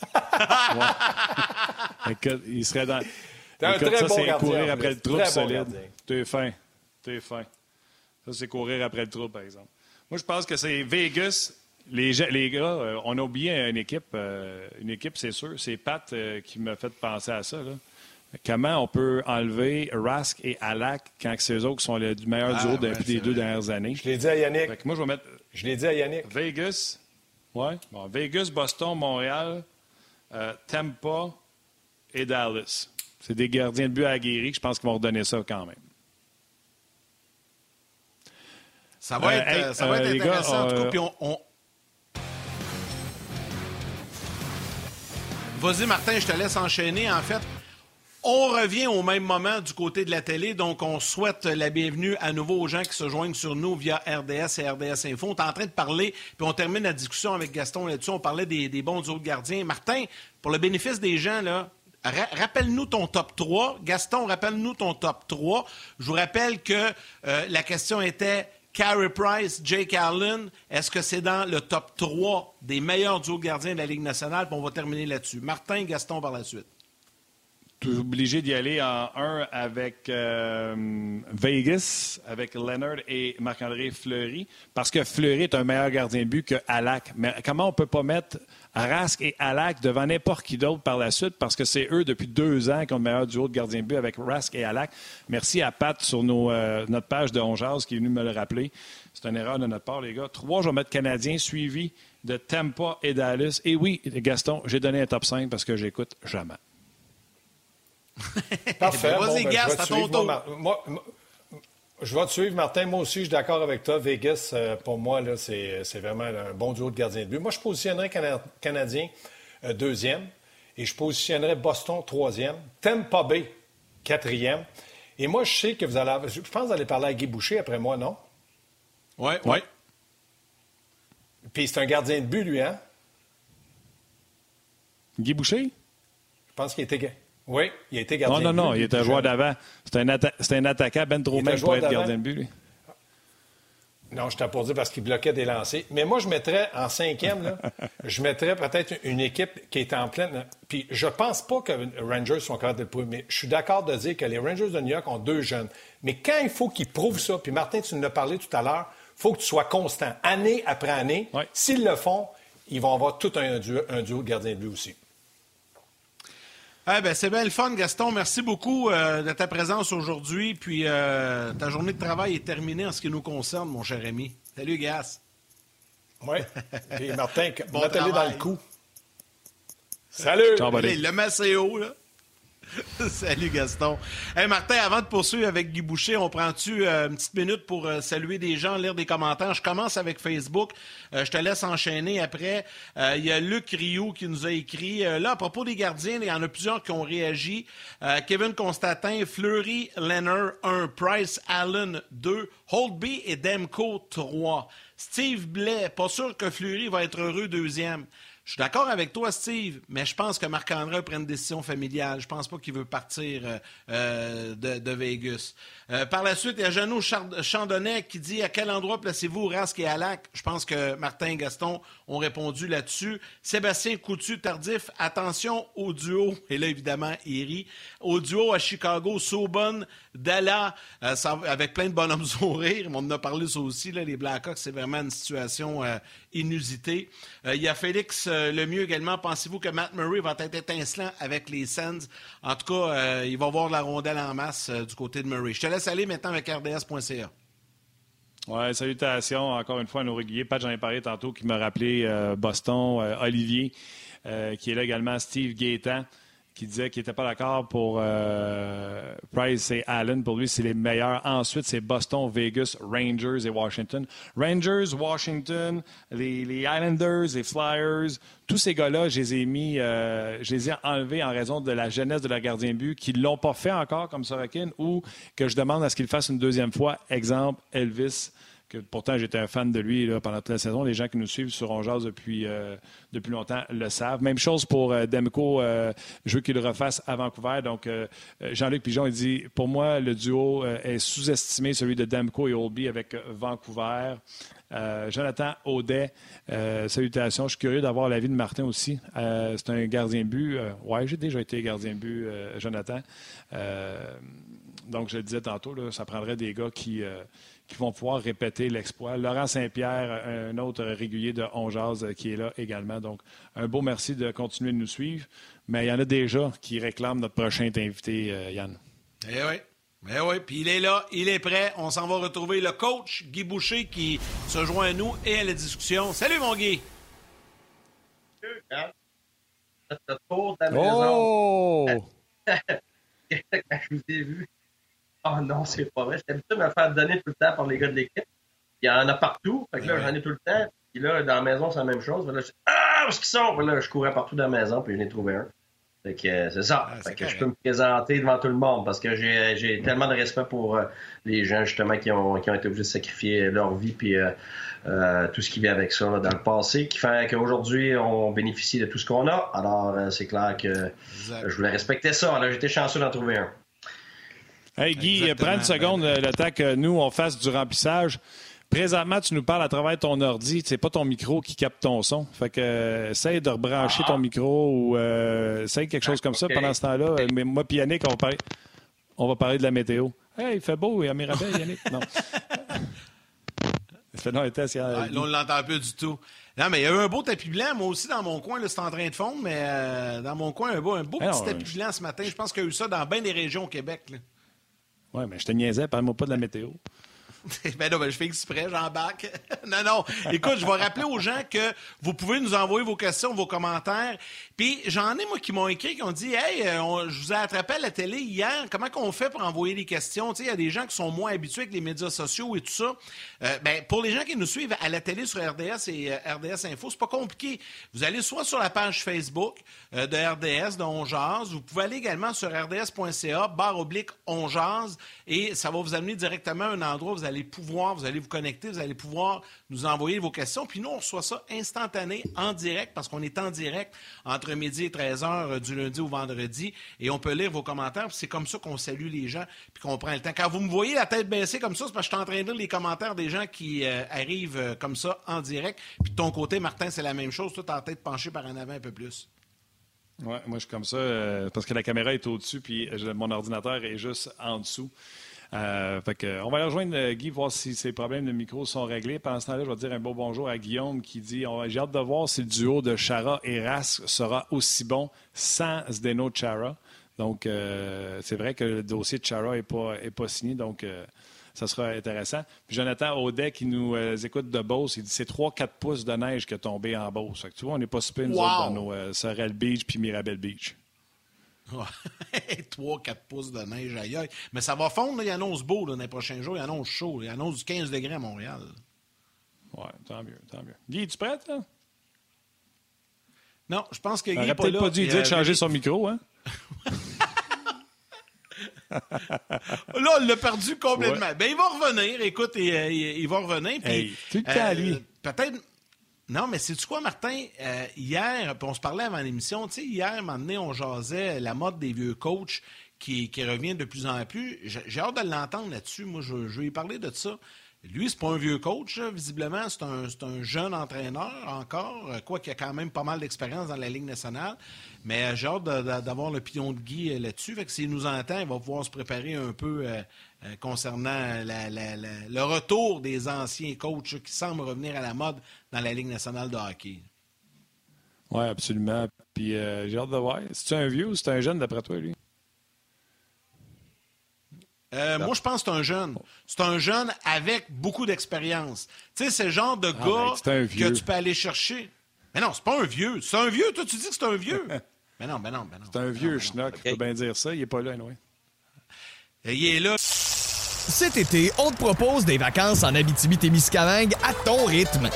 il serait dans. un très ça, c'est courir après le trou solide. Tu es fin. Tu es fin. Ça, c'est courir après le trou, par exemple. Moi, je pense que c'est Vegas. Les, les gars, euh, on a oublié une équipe. Euh, une équipe, c'est sûr. C'est Pat euh, qui m'a fait penser à ça. Là. Comment on peut enlever Rask et Alak quand c'est eux autres qui sont le meilleur ah, duo depuis les deux dernières années? Je l'ai dit à Yannick. moi, je vais mettre. Je l'ai dit à Yannick. Vegas. Ouais. Vegas, Boston, Montréal, euh, Tampa et Dallas. C'est des gardiens de but aguerris. Je pense qu'ils vont redonner ça quand même. Ça va euh, être, ça va être euh, intéressant. en tout cas, puis on... Vas-y, Martin, je te laisse enchaîner. En fait, on revient au même moment du côté de la télé, donc on souhaite la bienvenue à nouveau aux gens qui se joignent sur nous via RDS et RDS Info. On est en train de parler, puis on termine la discussion avec Gaston là-dessus. On parlait des, bons autres gardiens. Martin, pour le bénéfice des gens, là, rappelle-nous ton top 3. Gaston, rappelle-nous ton top 3. Je vous rappelle que euh, la question était Carey Price, Jake Allen, est-ce que c'est dans le top 3 des meilleurs duos gardiens de la Ligue nationale? Puis on va terminer là-dessus. Martin, Gaston par la suite obligé d'y aller en un avec euh, Vegas, avec Leonard et Marc-André Fleury, parce que Fleury est un meilleur gardien de but que Alak. Mais comment on peut pas mettre Rask et Alak devant n'importe qui d'autre par la suite, parce que c'est eux depuis deux ans qui ont le meilleur duo de gardien de but avec Rask et Alak. Merci à Pat sur euh, notre page de Ongeaz qui est venu me le rappeler. C'est une erreur de notre part, les gars. Trois, je vais mettre Canadien suivi de Tampa et Dallas. Et oui, Gaston, j'ai donné un top 5 parce que j'écoute jamais. Parfait. Vas-y, ben, à ton tour. Je vais te suivre, Martin. Moi aussi, je suis d'accord avec toi. Vegas, euh, pour moi, c'est vraiment un bon duo de gardien de but. Moi, je positionnerais Canadien euh, deuxième et je positionnerais Boston troisième. Tampa Bay quatrième. Et moi, je sais que vous allez. Je pense que vous allez parler à Guy Boucher après moi, non? Oui, oui. Puis c'est un gardien de but, lui, hein? Guy Boucher? Je pense qu'il était. Oui, il a été gardien de but. Non, non, non, il était un joueur d'avant. C'était un, un, attaquant, Ben trop pour être gardien de but, lui. Non, je t'ai pour dire parce qu'il bloquait des lancers. Mais moi, je mettrais en cinquième, là, je mettrais peut-être une équipe qui est en pleine. Puis je pense pas que les Rangers sont capables de le prouver, mais je suis d'accord de dire que les Rangers de New York ont deux jeunes. Mais quand il faut qu'ils prouvent ça, puis Martin, tu nous as parlé tout à l'heure, il faut que tu sois constant, année après année. S'ils le font, ils vont avoir tout un duo, un duo de gardien de but aussi. Eh ben, c'est bien le fun, Gaston. Merci beaucoup euh, de ta présence aujourd'hui. Puis euh, ta journée de travail est terminée en ce qui nous concerne, mon cher ami. Salut, Gas. Oui. Et Martin, bon mettez dans le coup. Salut. Ciao, le Macéo, là. Salut Gaston. Hey Martin, avant de poursuivre avec Guy Boucher, on prend-tu euh, une petite minute pour euh, saluer des gens, lire des commentaires? Je commence avec Facebook. Euh, je te laisse enchaîner après. Il y a Luc Rioux qui nous a écrit. là, à propos des gardiens, il y en a plusieurs qui ont réagi. Kevin Constantin, Fleury, Leonard 1, Price, Allen 2, Holtby et Demko 3. Steve Blais, pas sûr que Fleury va être heureux deuxième. Je suis d'accord avec toi, Steve, mais je pense que Marc-André prend une décision familiale. Je pense pas qu'il veut partir euh, euh, de, Vegas. Euh, par la suite, il y a Jeannot Chandonnet qui dit à quel endroit placez-vous Rask et Alak Je pense que Martin et Gaston ont répondu là-dessus. Sébastien Coutu, tardif, attention au duo, et là évidemment, il au duo à Chicago, Saubon, Dalla, avec plein de bonhommes sourires. On en a parlé ça aussi, là, les Blackhawks, c'est vraiment une situation inusité. Euh, il y a Félix euh, Lemieux également. Pensez-vous que Matt Murray va être étincelant avec les Sens? En tout cas, euh, il va voir la rondelle en masse du côté de Murray. Je te laisse aller maintenant avec RDS.ca. Oui, salutations encore une fois à nos réguliers. Pat, j'en ai parlé tantôt, qui m'a rappelé Boston, Olivier, qui est là également, Steve Gaétan qui disait qu'il n'était pas d'accord pour euh, Price et Allen. Pour lui, c'est les meilleurs. Ensuite, c'est Boston, Vegas, Rangers et Washington. Rangers, Washington, les, Islanders, les Flyers, tous ces gars-là, je les ai mis, euh, je les ai enlevés en raison de la jeunesse de leur gardien de but, qui ne l'ont pas fait encore comme Sorokin, ou que je demande à ce qu'ils fassent une deuxième fois. Exemple, Elvis pourtant j'étais un fan de lui pendant toute la saison. Les gens qui nous suivent sur Ongeaz depuis, euh, depuis longtemps le savent. Même chose pour euh, euh, je veux qu'il le refasse à Vancouver. Donc Jean-Luc Pigeon, il dit Pour moi, le duo est sous-estimé, celui de Demko et Olby avec Vancouver. Jonathan Audet, salutations. Je suis curieux d'avoir l'avis de Martin aussi. c'est un gardien but. oui, j'ai déjà été gardien but, Jonathan. donc, je le disais tantôt, ça prendrait des gars qui qui vont pouvoir répéter l'exploit. Laurent Saint-Pierre, un autre régulier de Onjaz qui est là également. Donc, un beau merci de continuer de nous suivre. Mais il y en a déjà qui réclament notre prochain invité, euh, Yann. Eh oui. Eh oui, puis il est là, il est prêt. On s'en va retrouver le coach Guy Boucher qui se joint à nous et à la discussion. Salut mon Guy! Oh! je vous ai vu oh non, c'est pas vrai. J'étais habitué de me faire donner tout le temps par les gars de l'équipe. Il y en a partout. Fait que là, j'en ai tout le temps. Puis là, dans la maison, c'est la même chose. Là, je ah, où est-ce qu'ils sont? là, je courais partout dans la maison, puis j'en ai trouvé un. Fait que euh, c'est ça. Ah, fait que je peux me présenter devant tout le monde parce que j'ai tellement de respect pour euh, les gens justement qui ont, qui ont été obligés de sacrifier leur vie puis euh, tout ce qui vient avec ça dans le passé, qui fait qu'aujourd'hui on bénéficie de tout ce qu'on a. Alors c'est clair que je voulais respecter ça. Là j'étais chanceux d'en trouver un. Hey Guy, prends une seconde le temps que nous, on fasse du remplissage. Présentement, tu nous parles à travers ton ordi. C'est pas ton micro qui capte ton son. Fait que euh, essaye de rebrancher ton micro ou euh, essaye quelque chose comme ça pendant ce temps-là. Mais moi et Yannick, on va parler, on va parler de la météo. Hey, il fait beau, il y a Mirabel, Yannick. Non. fait non, là, on l'entend peu du tout. Non, mais il y a eu un beau tapis blanc. Moi aussi, dans mon coin, c'est en train de fondre, mais euh, dans mon coin, un beau, un beau petit tapis blanc ce matin. Je pense qu'il y a eu ça dans bien des régions au Québec. Là. Oui, mais je te niaisais, parle-moi pas de la météo. ben non, ben je fais exprès, j'embarque. non, non. Écoute, je vais rappeler aux gens que vous pouvez nous envoyer vos questions, vos commentaires. Puis j'en ai, moi, qui m'ont écrit, qui ont dit Hey, euh, je vous ai attrapé à la télé hier. Comment qu'on fait pour envoyer des questions? Tu sais, il y a des gens qui sont moins habitués avec les médias sociaux et tout ça. Euh, ben, pour les gens qui nous suivent à la télé sur RDS et euh, RDS Info, c'est pas compliqué. Vous allez soit sur la page Facebook de RDS, de On Vous pouvez aller également sur rds.ca, barre oblique On et ça va vous amener directement à un endroit où vous allez allez pouvoir, vous allez vous connecter, vous allez pouvoir nous envoyer vos questions. Puis nous, on reçoit ça instantané, en direct, parce qu'on est en direct entre midi et 13 heures euh, du lundi au vendredi. Et on peut lire vos commentaires. C'est comme ça qu'on salue les gens, puis qu'on prend le temps. Quand vous me voyez la tête baissée comme ça, c'est parce que je suis en train de lire les commentaires des gens qui euh, arrivent euh, comme ça en direct. Puis de ton côté, Martin, c'est la même chose. Toi, as la tête penchée par en avant un peu plus. Oui, moi, je suis comme ça parce que la caméra est au-dessus, puis mon ordinateur est juste en dessous. Euh, on va aller rejoindre euh, Guy, voir si ses problèmes de micro sont réglés. Pendant ce temps-là, je vais dire un beau bonjour à Guillaume qui dit J'ai hâte de voir si le duo de Chara et Rask sera aussi bon sans Zdeno Chara. Donc, euh, c'est vrai que le dossier de Chara n'est pas, pas signé, donc ça sera intéressant. Puis Jonathan Audet qui nous écoute de Beauce, il dit c'est 3-4 pouces de neige qui est tombé en Beauce. tu vois, on n'est pas super nous autres dans nos Sorel Beach puis Mirabel Beach. 3-4 pouces de neige ailleurs. Mais ça va fondre, il annonce beau dans les prochains jours, il annonce chaud, il annonce du 15 degrés à Montréal. Ouais, tant mieux, tant mieux. Guy, es-tu prêt, là? Non, je pense que Guy pas peut-être pas dû dire de changer son micro, hein? là, on l'a perdu complètement. Ben, il va revenir, écoute, il, il, va revenir. Puis, hey, tout le temps, lui. Euh, peut-être non, mais c'est tu quoi, Martin? Euh, hier, on se parlait avant l'émission, tu sais, hier, un moment donné, on jasait la mode des vieux coachs qui, revient de plus en plus. J'ai hâte de l'entendre là-dessus. Moi, je, je, vais parler de ça. Lui, c'est pas un vieux coach, visiblement, c'est un, un, jeune entraîneur encore, quoi qu'il a quand même pas mal d'expérience dans la Ligue nationale. Mais j'ai hâte d'avoir l'opinion de Guy euh, là-dessus. Fait que s'il nous entend, il va pouvoir se préparer un peu euh, euh, concernant le retour des anciens coachs qui semblent revenir à la mode dans la Ligue nationale de hockey. Oui, absolument. Puis j'ai hâte de voir. C'est un vieux ou c'est un jeune d'après toi, lui? Euh, moi, je pense que c'est un jeune. C'est un jeune avec beaucoup d'expérience. Tu sais, c'est le genre de Ah, gars ben, que tu peux aller chercher. Mais non, c'est pas un vieux. C'est un vieux. Toi, tu dis que c'est un vieux. mais non, mais non, mais non. C'est un Mais vieux schnock, tu peux bien dire ça. Il n'est pas là, anyway. Il est là. Cet été, on te propose des vacances en Abitibi-Témiscamingue à ton rythme.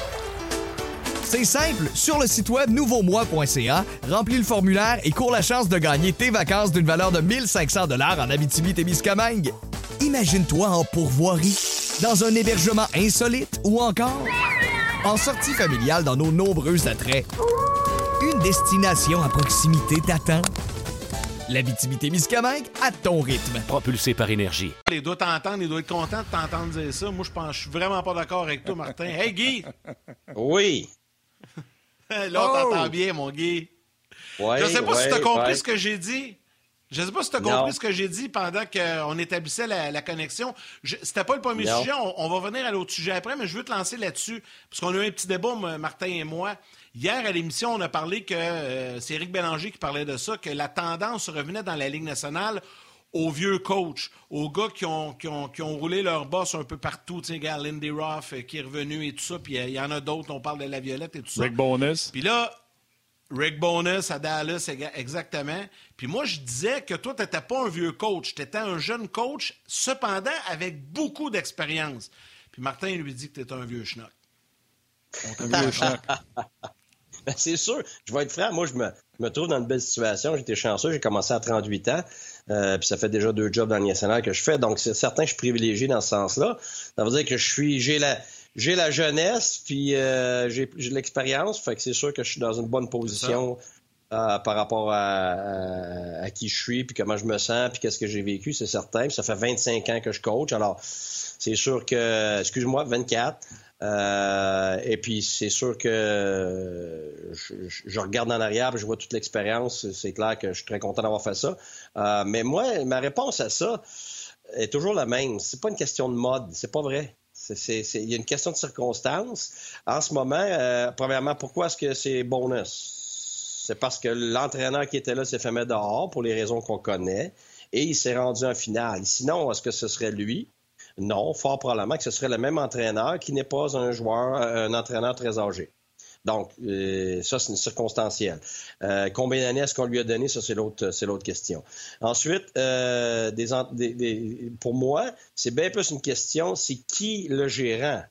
C'est simple, sur le site web nouveaumois.ca, remplis le formulaire et cours la chance de gagner tes vacances d'une valeur de 1500 dollars en Abitibi-Témiscamingue. Imagine-toi en pourvoirie, dans un hébergement insolite ou encore en sortie familiale dans nos nombreux attraits. Une destination à proximité t'attend. L'Abitibi-Témiscamingue à ton rythme. Propulsé par énergie. Il doit t'entendre, il doit être content de t'entendre dire ça. Moi, je pense, je suis vraiment pas d'accord avec toi, Martin. Hey, Guy! Oui. Là, on t'entend bien, mon Guy. Ouais, Je sais pas si tu as compris ouais. ce que j'ai dit. Je sais pas si tu as Non. compris ce que j'ai dit pendant qu'on établissait la, la connexion. C'était pas le premier Non. sujet. On, on va venir à l'autre sujet après, mais je veux te lancer là-dessus. Parce qu'on a eu un petit débat, Martin et moi. Hier, à l'émission, on a parlé que euh, c'est Éric Bélanger qui parlait de ça, que la tendance revenait dans la Ligue nationale aux vieux coachs, aux gars qui ont, qui ont, qui ont roulé leur boss un peu partout. Tu sais, gars, Lindy Ruff euh, qui est revenu et tout ça. Puis euh, il y en a d'autres, on parle de la Violette et tout ça. Rick Bonus. Puis là, Rick Bonus à Dallas, exa- exactement. Puis moi, je disais que toi, tu n'étais pas un vieux coach. Tu étais un jeune coach, cependant, avec beaucoup d'expérience. Puis Martin lui dit que tu étais un vieux schnock. Un vieux schnock. Ben, c'est sûr. Je vais être franc. Moi, je me, je me trouve dans une belle situation. J'étais chanceux. J'ai commencé à 38 ans. Euh, puis ça fait déjà deux jobs dans le national que je fais. Donc, c'est certain que je suis privilégié dans ce sens-là. Ça veut dire que je suis, j'ai la, j'ai la jeunesse, puis euh, j'ai, j'ai l'expérience. Fait que c'est sûr que je suis dans une bonne position euh, par rapport à, à, à qui je suis, puis comment je me sens, puis qu'est-ce que j'ai vécu, c'est certain. Puis ça fait 25 ans que je coach. Alors, c'est sûr que, excuse-moi, 24. Euh, et puis c'est sûr que je, regarde en arrière, je vois toute l'expérience. C'est clair que je suis très content d'avoir fait ça. Euh, mais moi, ma réponse à ça est toujours la même. C'est pas une question de mode, c'est pas vrai. C'est- Il y a une question de circonstance. En ce moment, euh, premièrement, pourquoi est-ce que c'est bonus? C'est parce que l'entraîneur qui était là s'est fait mettre dehors pour les raisons qu'on connaît et il s'est rendu en finale. Sinon, est-ce que ce serait lui? Non, fort probablement que ce serait le même entraîneur qui n'est pas un joueur, un entraîneur très âgé. Donc, euh, ça, c'est une circonstancielle. Euh, combien d'années est-ce qu'on lui a donné? Ça, c'est l'autre, c'est l'autre question. Ensuite, euh, des, des- des- pour moi, c'est bien plus une question, c'est qui le gérant?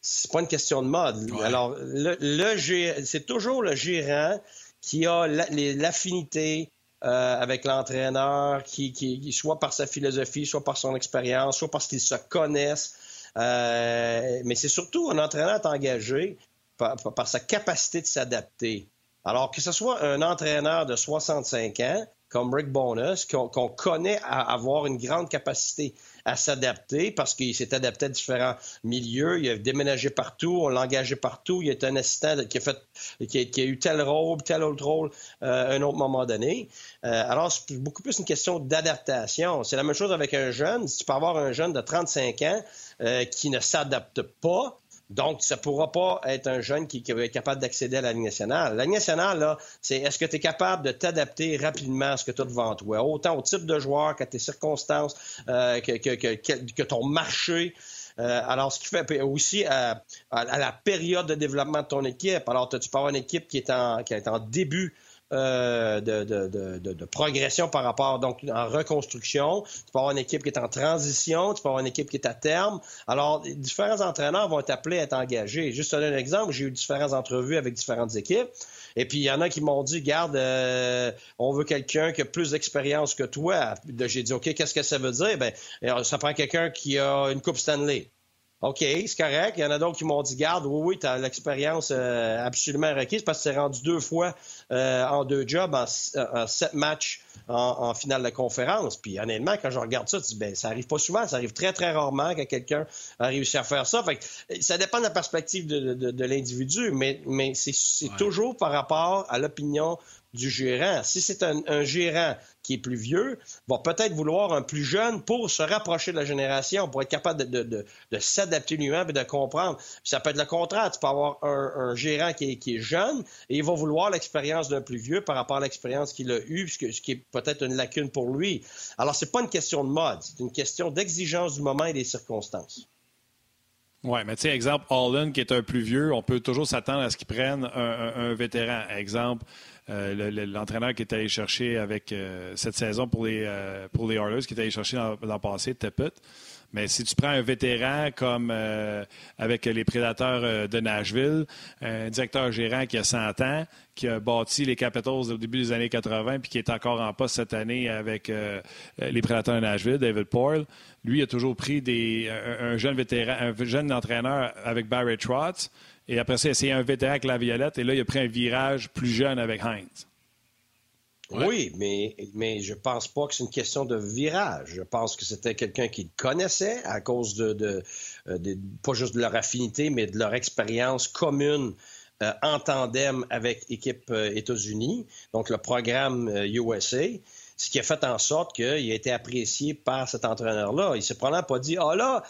C'est pas une question de mode. Ouais. Alors, le, le c'est toujours le gérant qui a l'affinité euh, avec l'entraîneur, qui, soit par sa philosophie, soit par son expérience, soit parce qu'ils se connaissent. Euh, mais c'est surtout un entraîneur engagé par sa capacité de s'adapter. Alors que ce soit un entraîneur de 65 ans, comme Rick Bonus, qu'on connaît à avoir une grande capacité à s'adapter parce qu'il s'est adapté à différents milieux, il a déménagé partout, on l'a engagé partout, il est un assistant qui a eu tel rôle, tel autre rôle euh, un autre moment donné. Euh, alors, c'est beaucoup plus une question d'adaptation. C'est la même chose avec un jeune. Si tu peux avoir un jeune de 35 ans euh, qui ne s'adapte pas, donc, ça ne pourra pas être un jeune qui, être capable d'accéder à la Ligue nationale. La nationale, là, c'est est-ce que tu es capable de t'adapter rapidement à ce que tu as devant toi, autant au type de joueur qu'à tes circonstances, euh, que, ton marché. Euh, alors, ce qui fait aussi à, à- à la période de développement de ton équipe. Alors, tu peux avoir une équipe qui est en, qui est en début euh, de, progression par rapport, donc en reconstruction. Tu peux avoir une équipe qui est en transition, tu peux avoir une équipe qui est à terme. Alors, différents entraîneurs vont être appelés à être engagés. Juste un exemple, j'ai eu différentes entrevues avec différentes équipes. Et puis, il y en a qui m'ont dit, garde, euh, on veut quelqu'un qui a plus d'expérience que toi. J'ai dit, OK, qu'est-ce que ça veut dire? Ben, euh, ça prend quelqu'un qui a une Coupe Stanley. OK, c'est correct. Il y en a d'autres qui m'ont dit, garde, oui, oui, tu as l'expérience absolument requise parce que tu rendu deux fois euh, en deux jobs, en, en sept matchs en, en finale de conférence. Puis honnêtement, quand je regarde ça, tu dis, ben, ça arrive pas souvent. Ça arrive très, très rarement que quelqu'un a réussi à faire ça. Fait que, euh, ça dépend de la perspective de, de- de l'individu, mais, mais c'est c'est Ouais. toujours par rapport à l'opinion du gérant. Si c'est un, gérant qui est plus vieux, va peut-être vouloir un plus jeune pour se rapprocher de la génération, pour être capable de, s'adapter lui-même et de comprendre. ça peut être le contraire. Tu peux avoir un, gérant qui est, jeune et il va vouloir l'expérience d'un plus vieux par rapport à l'expérience qu'il a eue, ce qui est peut-être une lacune pour lui. Alors, c'est pas une question de mode, c'est une question d'exigence du moment et des circonstances. Oui, mais tu sais, exemple, Holland, qui est un plus vieux, on peut toujours s'attendre à ce qu'il prenne un, vétéran. Exemple, euh, l'entraîneur qui est allé chercher avec euh, cette saison pour les, euh, pour les Oilers, qui est allé chercher le passé, Tippett. Mais si tu prends un vétéran comme avec les Prédateurs de Nashville, un directeur gérant qui a 100 ans, qui a bâti les Capitals au début des années 80 puis qui est encore en poste cette année avec les Prédateurs de Nashville, David Poyle, lui a toujours pris un, jeune vétéran, un jeune entraîneur avec Barry Trotz. Et après ça, il a essayé un vétéran avec la Violette. Et là, il a pris un virage plus jeune avec Heinz. Oui, mais, mais je pense pas que c'est une question de virage. Je pense que c'était quelqu'un qu'il connaissait à cause de, euh, pas juste de leur affinité, mais de leur expérience commune euh, en tandem avec l'équipe euh, États-Unis, donc le programme USA, ce qui a fait en sorte qu'il a été apprécié par cet entraîneur-là. Il s'est probablement pas dit, ah oh là,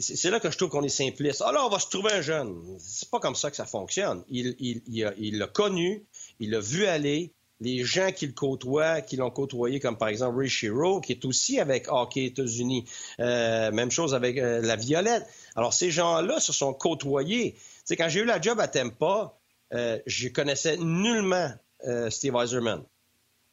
c'est là que je trouve qu'on est simpliste. Ah on va se trouver un jeune. C'est pas comme ça que ça fonctionne. Il l'a connu, il l'a vu aller. Les gens qui le côtoient, qui l'ont côtoyé, comme par exemple Ray Shiro, qui est aussi avec Hockey États-Unis. Euh, même chose avec euh, la Violette. Alors, ces gens-là se sont côtoyés. sais, quand j'ai eu la job à Tempa, euh, je connaissais nullement Steve Eiserman.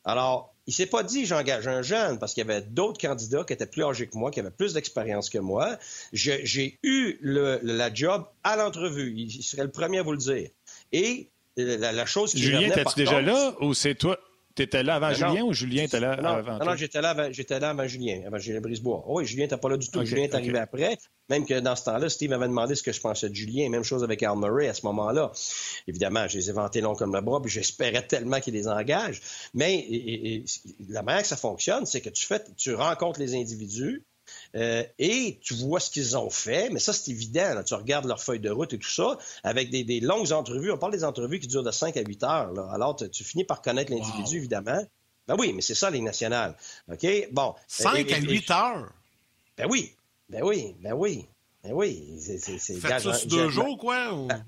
Alors, il s'est pas dit j'engage un jeune parce qu'il y avait d'autres candidats qui étaient plus âgés que moi, qui avaient plus d'expérience que moi. J'ai eu la job à l'entrevue. Il serait le premier à vous le dire. Et la, chose qui Julien, étais-tu déjà là ou c'est toi? Tu étais là avant Julien ou Julien était là avant Non, non j'étais là, avant, j'étais là avant Julien, avant Julien Brisebois. Oh oui, Julien n'était pas là du tout. Julien est arrivé après. Même que dans ce temps-là, Steve m'avait demandé ce que je pensais de Julien. Même chose avec Al Murray à ce moment-là. Évidemment, je les ai vantés long comme le bras, puis j'espérais tellement qu'il les engage. Mais la manière que ça fonctionne, c'est que tu fais, tu rencontres les individus, euh, et tu vois ce qu'ils ont fait, mais ça, c'est évident. Tu regardes leur feuille de route et tout ça, avec des, longues entrevues. On parle des entrevues qui durent de 5 à 8 heures. Alors, tu, finis par connaître l'individu, évidemment. Ben oui, mais c'est ça, les nationales. OK? Bon. 5 à 8 heures? Ben oui. Ben oui. Ben oui. Ben oui. C'est, Faites ça sur deux jours, quoi? Ou... Ben,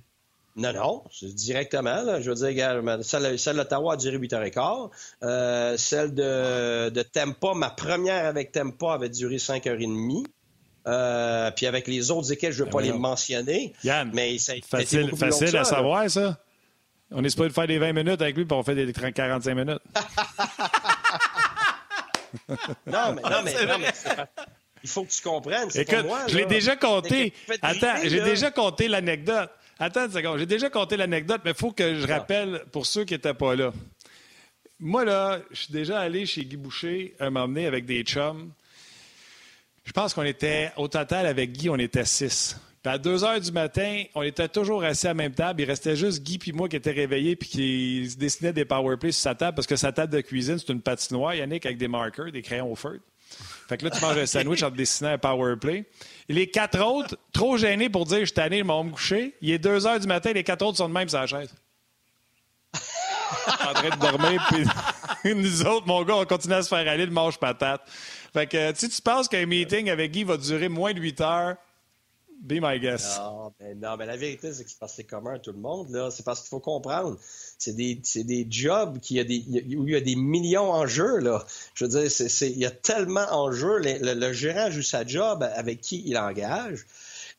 non, non, directement. je veux dire, celle, celle d'Ottawa a duré 8h15. Euh, celle de, de Tempa, ma première avec Tempa avait duré 5h30. Euh, puis avec les autres équipes, je ne veux pas ben les mentionner. Yann, mais ça, facile, facile à savoir, ça. On est supposé faire des 20 minutes avec lui, puis on fait des 45 minutes. non, mais, non, mais, non, mais il faut que tu comprennes. Écoute, moi, je l'ai déjà compté. Attends, j'ai déjà compté l'anecdote. Attends une seconde. J'ai déjà compté l'anecdote, mais il faut que je rappelle pour ceux qui n'étaient pas là. Moi, là, je suis déjà allé chez Guy Boucher un moment donné avec des chums. Je pense qu'on était, au total, avec Guy, on était six. Puis à 2 heures du matin, on était toujours assis à la même table. Il restait juste Guy puis moi qui étaient réveillés puis qui se dessinaient des powerplays sur sa table parce que sa table de cuisine, c'est une patinoire, Yannick, avec des marqueurs, des crayons au feu. Fait que là, tu manges un sandwich en te dessinant un power play. Les quatre autres, trop gênés pour dire je suis tanné, ils m'ont me coucher. Il est 2 heures du matin, les quatre autres sont de même sur la chaise. en train de dormir, puis nous autres, mon gars, on continue à se faire aller de manche patate. Fait que si tu penses qu'un meeting avec Guy va durer moins de 8 heures, be my guess. Non, mais, non, mais la vérité, c'est que c'est commun à tout le monde. C'est parce qu'il faut comprendre c'est des, des jobs qui a des, où il y a des millions en jeu. Là. Je veux dire, c'est, il y a tellement en jeu. Le, le, gérant joue sa job avec qui il engage.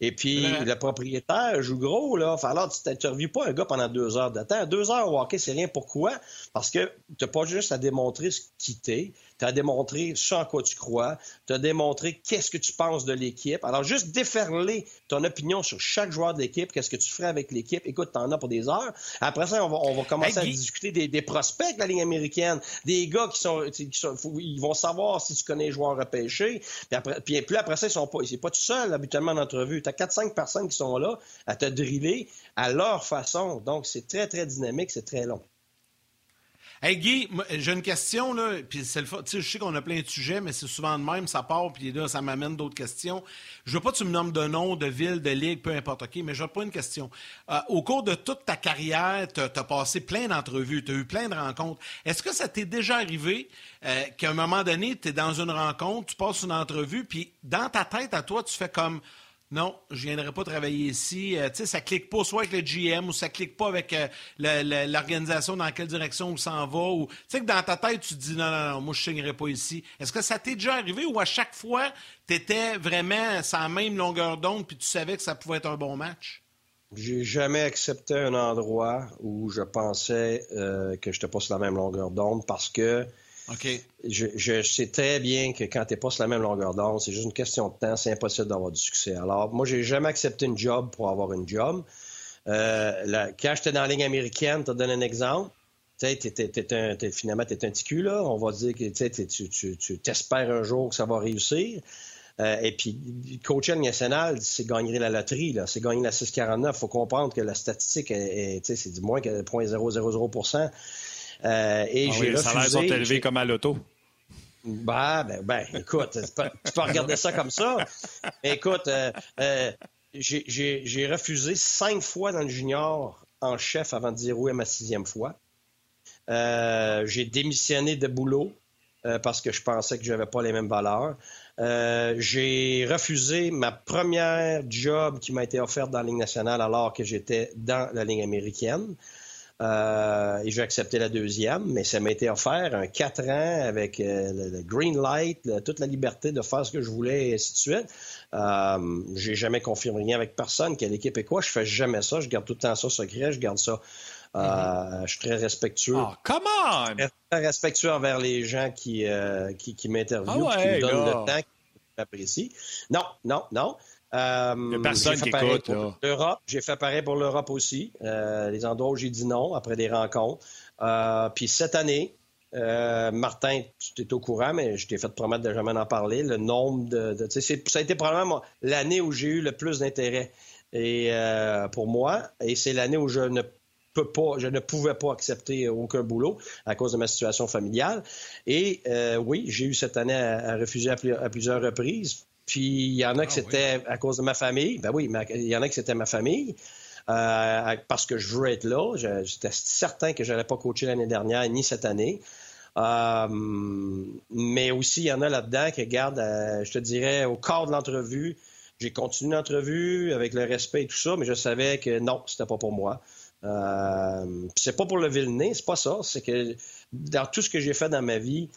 Et puis, le propriétaire joue gros, là. alors, tu n'interviews pas un gars pendant deux heures de temps. Deux heures au hockey, c'est rien. Pourquoi? Parce que tu n'as pas juste à démontrer ce qui t'est, tu as démontré ce en quoi tu crois, tu as démontré qu'est-ce que tu penses de l'équipe. Alors, juste déferler ton opinion sur chaque joueur de l'équipe, qu'est-ce que tu ferais avec l'équipe. Écoute, tu en as pour des heures. Après ça, on va, commencer à discuter des, prospects de la ligne américaine, des gars qui sont, ils vont savoir si tu connais les joueurs repêchés. Puis après, puis, après ça, ils sont pas, c'est pas tout seul habituellement en entrevue. Tu as 4-5 personnes qui sont là à te driller à leur façon. Donc, c'est très, très dynamique, c'est très long. Hey Guy, j'ai une question, là, puis c'est le je sais qu'on a plein de sujets, mais c'est souvent de même, ça part, puis là, ça m'amène d'autres questions. Je veux pas que tu me nommes de nom, de ville, de ligue, peu importe, OK, mais je pas une question. Euh, au cours de toute ta carrière, tu as, passé plein d'entrevues, tu as eu plein de rencontres. Est-ce que ça t'est déjà arrivé euh, qu'à un moment donné, tu es dans une rencontre, tu passes une entrevue, puis dans ta tête, à toi, tu fais comme non, je viendrai pas travailler ici. Euh, tu sais, ça clique pas soit avec le GM ou ça clique pas avec euh, l'organisation dans quelle direction on s'en va. Tu sais que dans ta tête tu te dis non non non, moi je signerai pas ici. Est-ce que ça t'est déjà arrivé ou à chaque fois tu étais vraiment sans même longueur d'onde puis tu savais que ça pouvait être un bon match? J'ai jamais accepté un endroit où je pensais euh, que je n'étais pas sur la même longueur d'onde parce que OK. Je, sais très bien que quand tu n'es pas sur la même longueur d'onde, c'est juste une question de temps, c'est impossible d'avoir du succès. Alors, moi, j'ai jamais accepté une job pour avoir une job. Euh, quand j'étais dans la ligne américaine, tu as donné un exemple. Tu sais, finalement, tu es un petit cul, là. On va dire que tu, tu t'espères un jour que ça va réussir. Euh, et puis, coacher national, c'est gagner la loterie, c'est gagner la 649. Il faut comprendre que la statistique, c'est du moins que 0.000 euh, et ah j'ai Les salaires sont élevés comme à l'auto. Bah, ben, ben, écoute, tu peux, regarder ça comme ça. Écoute, euh, euh, j'ai refusé cinq fois dans le junior en chef avant de dire oui à ma sixième fois. j'ai démissionné de boulot parce que je pensais que je n'avais pas les mêmes valeurs. j'ai refusé ma première job qui m'a été offerte dans la Ligue nationale alors que j'étais dans la Ligue américaine. Euh, et j'ai accepté la deuxième, mais ça m'a été offert un quatre ans avec euh, le, green light, toute la liberté de faire ce que je voulais et ainsi de suite. Euh, j'ai jamais confirmé rien avec personne, quelle équipe est quoi. Je fais jamais ça. Je garde tout le temps ça secret. Je garde ça. Mm-hmm. Je suis très respectueux. Oh, come on! Très respectueux envers les gens qui, qui, qui m'interviewent, ah qui me donnent le temps, qui m'apprécient. Non, non, non. Euh, personne qui écoute. L'Europe, j'ai fait pareil pour l'Europe aussi. Euh, les endroits où j'ai dit non après des rencontres. Euh, puis cette année, Martin, tu es au courant, mais je t'ai fait promettre de jamais en parler. Le nombre de. de ça a été probablement l'année où j'ai eu le plus d'intérêt et pour moi. Et c'est l'année où je ne peux pas, je ne pouvais pas accepter aucun boulot à cause de ma situation familiale. Et oui, j'ai eu cette année à, refuser à, plusieurs reprises puis il y en a que ah c'était à cause de ma famille. Ben oui, il y en a que c'était ma famille. Euh, parce que je veux être là. J'étais certain que je n'allais pas coacher l'année dernière ni cette année. Euh, mais aussi, il y en a là-dedans qui regardent, euh, je te dirais, au corps de l'entrevue. J'ai continué l'entrevue avec le respect et tout ça, mais je savais que non, c'était pas pour moi. Euh, c'est pas pour lever le nez, c'est pas ça. C'est que dans tout ce que j'ai fait dans ma vie,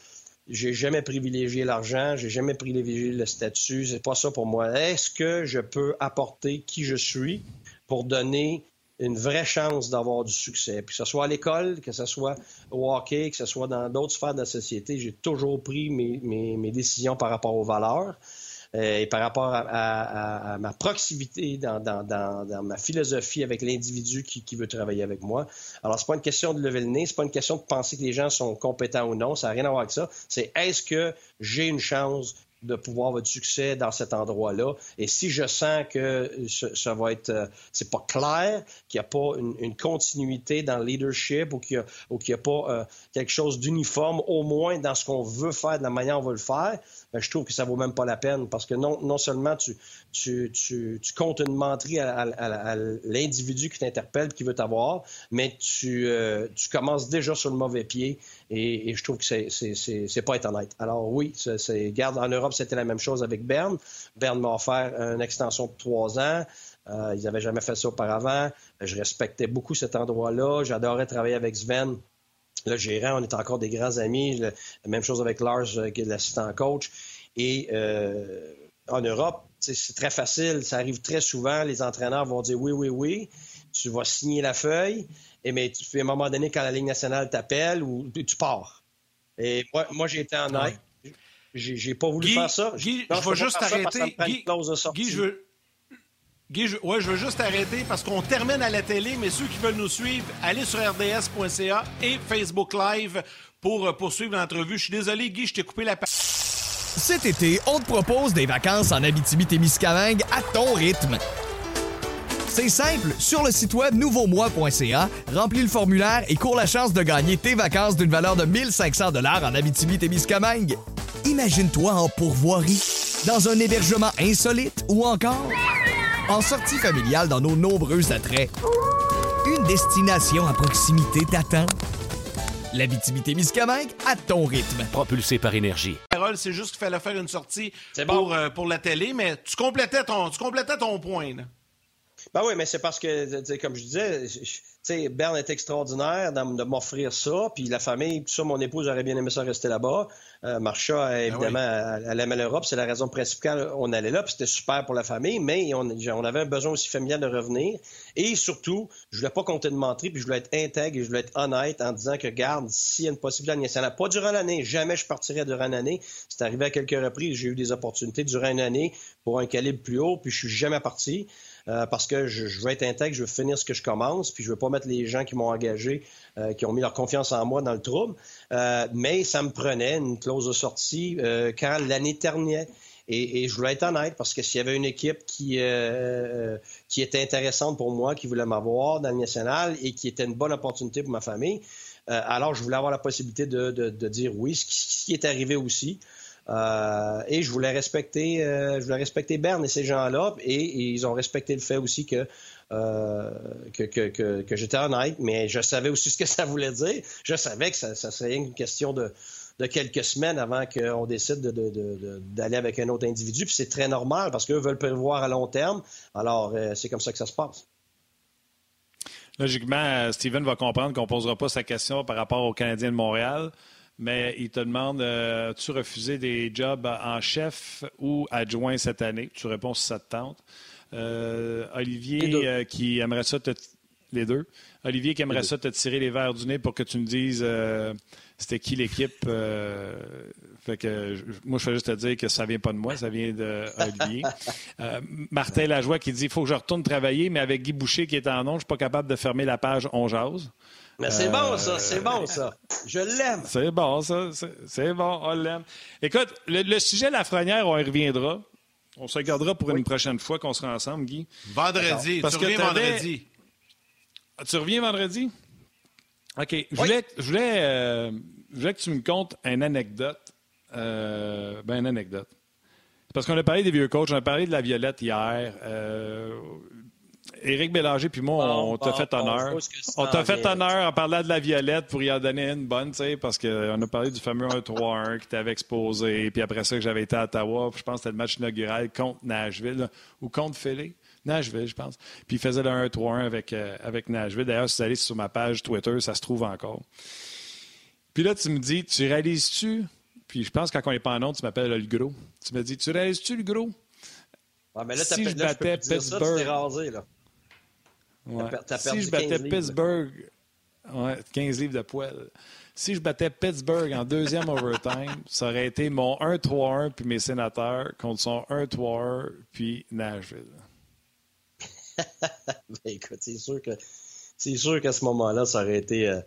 j'ai jamais privilégié l'argent, j'ai jamais privilégié le statut, c'est pas ça pour moi. Est-ce que je peux apporter qui je suis pour donner une vraie chance d'avoir du succès? Puis que ce soit à l'école, que ce soit au hockey, que ce soit dans d'autres sphères de la société, j'ai toujours pris mes, mes, décisions par rapport aux valeurs. Euh, et par rapport à, ma proximité dans, ma philosophie avec l'individu qui, veut travailler avec moi. Alors, c'est pas une question de lever le nez, c'est pas une question de penser que les gens sont compétents ou non, ça n'a rien à voir avec ça. C'est est-ce que j'ai une chance de pouvoir avoir du succès dans cet endroit-là? Et si je sens que ça, va être, euh, c'est pas clair, qu'il n'y a pas une, continuité dans le leadership ou qu'il n'y a, pas euh, quelque chose d'uniforme, au moins dans ce qu'on veut faire, de la manière dont on veut le faire, je trouve que ça vaut même pas la peine parce que non, non seulement tu, tu, tu, comptes une menterie à, l'individu qui t'interpelle qui veut t'avoir, mais tu, euh, tu commences déjà sur le mauvais pied et, je trouve que c'est, c'est, pas être honnête. Alors oui, c'est, garde en Europe, c'était la même chose avec Berne. Berne m'a offert une extension de trois ans. Euh, ils n'avaient jamais fait ça auparavant. Je respectais beaucoup cet endroit-là. J'adorais travailler avec Sven le gérant, on est encore des grands amis. la même chose avec Lars, euh, qui est l'assistant coach. Et euh, en Europe, c'est très facile. Ça arrive très souvent. Les entraîneurs vont dire oui, oui, oui. Tu vas signer la feuille. Et mais à un moment donné, quand la Ligue nationale t'appelle, ou tu pars. Et moi, moi j'ai été en aide. J'ai pas voulu faire ça. Guy, je, vais juste arrêter. Guy, je veux, Guy, je, ouais, je veux juste arrêter parce qu'on termine à la télé, mais ceux qui veulent nous suivre, allez sur rds.ca et Facebook Live pour euh, poursuivre l'entrevue. Je suis désolé, Guy, je t'ai coupé la parole. Cet été, on te propose des vacances en Abitibi-Témiscamingue à ton rythme. C'est simple, sur le site web nouveaumois.ca, remplis le formulaire et cours la chance de gagner tes vacances d'une valeur de 1500 dollars en Abitibi-Témiscamingue. Imagine-toi en pourvoirie, dans un hébergement insolite ou encore en sortie familiale dans nos nombreux attraits. Une destination à proximité t'attend. L'Abitibi-Témiscamingue à ton rythme. Propulsé par énergie. Carole, c'est juste qu'il fallait faire une sortie C'est pour, euh, pour la télé, mais tu complétais ton, tu complétais ton point. Là. Ben oui, mais c'est parce que, comme je disais, je- sais, Berne est extraordinaire de m'offrir ça, puis la famille, tout ça, mon épouse aurait bien aimé ça rester là-bas. Euh, Marcia, évidemment, elle, elle aimait l'Europe, c'est la raison principale, on allait là, puis c'était super pour la famille, mais on, on avait un besoin aussi familial de revenir. Et surtout, je voulais pas compter de mentir, puis je voulais être intègre et je voulais être honnête en disant que, garde, s'il y a une possibilité nationale, pas durant l'année, jamais je partirais durant l'année. C'est arrivé à quelques reprises, j'ai eu des opportunités durant une année pour un calibre plus haut, puis je suis jamais parti. Euh, parce que je, je veux être intègre, je veux finir ce que je commence, puis je veux pas mettre les gens qui m'ont engagé, euh, qui ont mis leur confiance en moi dans le trouble. Euh, mais ça me prenait une clause de sortie euh, quand l'année terminait. Et, et je voulais être honnête parce que s'il y avait une équipe qui, euh, qui était intéressante pour moi, qui voulait m'avoir dans le national et qui était une bonne opportunité pour ma famille, euh, alors je voulais avoir la possibilité de, de, de dire oui, ce qui, ce qui est arrivé aussi. Euh, et je voulais respecter, euh, je voulais respecter Berne et ces gens-là, et, ils ont respecté le fait aussi que euh, que, j'étais honnête, mais je savais aussi ce que ça voulait dire. Je savais que ça, serait une question de, quelques semaines avant qu'on décide de- de- de- de- d'aller avec un autre individu. Puis c'est très normal parce qu'eux veulent prévoir à long terme. Alors, c'est comme ça que ça se passe. Logiquement, Steven va comprendre qu'on ne posera pas sa question par rapport aux Canadiens de Montréal, mais il te demande euh, as-tu refusé des jobs en chef ou adjoint cette année? Tu réponds si ça te tente. Euh, Olivier euh, qui aimerait ça te. Les deux. Olivier qui aimerait ça te tirer les verres du nez pour que tu me dises c'était qui l'équipe. fait que moi, je fais juste te dire que ça vient pas de moi, ça vient d'Olivier. Euh, Martin Lajoie qui dit il faut que je retourne travailler, mais avec Guy Boucher qui est en nom, je ne suis pas capable de fermer la page On Jase. Mais c'est bon, ça, c'est bon, ça. Je l'aime. C'est bon, ça. C'est- bon, on l'aime. Écoute, le, le sujet Lafrenière, on y reviendra. On se regardera pour une prochaine fois qu'on sera ensemble, Guy. Vendredi. Parce tu que reviens vendredi. Ah, Tu reviens vendredi? OK. Je voulais, je, voulais, euh, je voulais que tu me contes une anecdote. Euh, ben, une anecdote. C'est Parce qu'on a parlé des vieux coachs, on a parlé de la Violette hier. Euh, Éric Bélanger puis moi, Bon, on t'a fait bon, honneur. On t'a fait vient. honneur en parlant de la Violette pour y en donner une bonne, tu sais, parce qu'on a parlé du fameux 1-3-1 qui t'avait exposé, puis après ça, que j'avais été à Ottawa, puis je pense que c'était le match inaugural contre Nashville, là, ou contre Philly. Nashville, je pense. Puis il faisait le 1-3-1 avec, euh, avec Nashville. D'ailleurs, si vous allez sur ma page Twitter, ça se trouve encore. Puis là, tu me dis, tu réalises-tu? Puis je pense que quand on n'est pas en onde, tu m'appelles le gros. Tu me dis, tu réalises-tu le gros? Ah, mais là, Si je là, battais plus dire ça, tu Pittsburgh- rasé, là. Ouais. Si je battais 15 livres, là. Pittsburgh, ouais, 15 livres de poêle. Si je battais Pittsburgh en deuxième overtime, ça aurait été mon 1-3-1 puis mes sénateurs contre son 1-3-1 puis Nashville. Ben, écoute, c'est sûr que c'est sûr qu'à ce moment-là, ça aurait été. euh,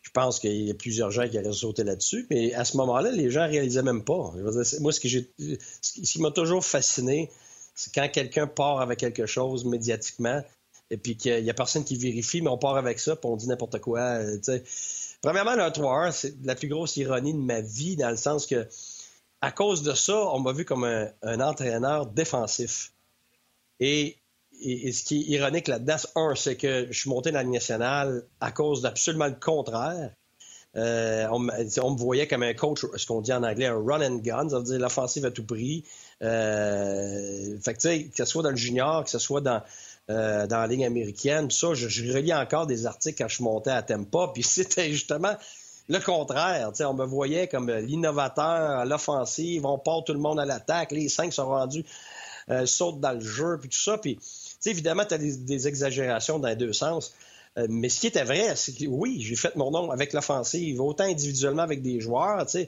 je pense qu'il y a plusieurs gens qui auraient sauté là-dessus, mais à ce moment-là, les gens ne réalisaient même pas. Dire, moi, ce, que j'ai, ce qui ce qui m'a toujours fasciné, c'est quand quelqu'un part avec quelque chose médiatiquement, et puis qu'il n'y a personne qui vérifie, mais on part avec ça, puis on dit n'importe quoi. euh. Premièrement, le 1-3-1, c'est la plus grosse ironie de ma vie, dans le sens que, à cause de ça, on m'a vu comme un, entraîneur défensif. Et ce qui est ironique là-dedans, un, c'est que je suis monté dans la Ligue nationale à cause d'absolument le contraire. Euh, on, me- voyait comme un coach, ce qu'on dit en anglais, un run and gun, ça veut dire l'offensive à tout prix. Euh, fait que, que ce soit dans le junior, que ce soit dans, euh, dans la ligne américaine, ça, je, je relis encore des articles quand je montais à Tempa, puis c'était justement le contraire. On me voyait comme l'innovateur à l'offensive, on part tout le monde à l'attaque, les cinq sont rendus, euh, sautent dans le jeu, puis tout ça, puis évidemment, tu as des, des exagérations dans les deux sens. Euh, mais ce qui était vrai, c'est que oui, j'ai fait mon nom avec l'offensive, autant individuellement avec des joueurs, que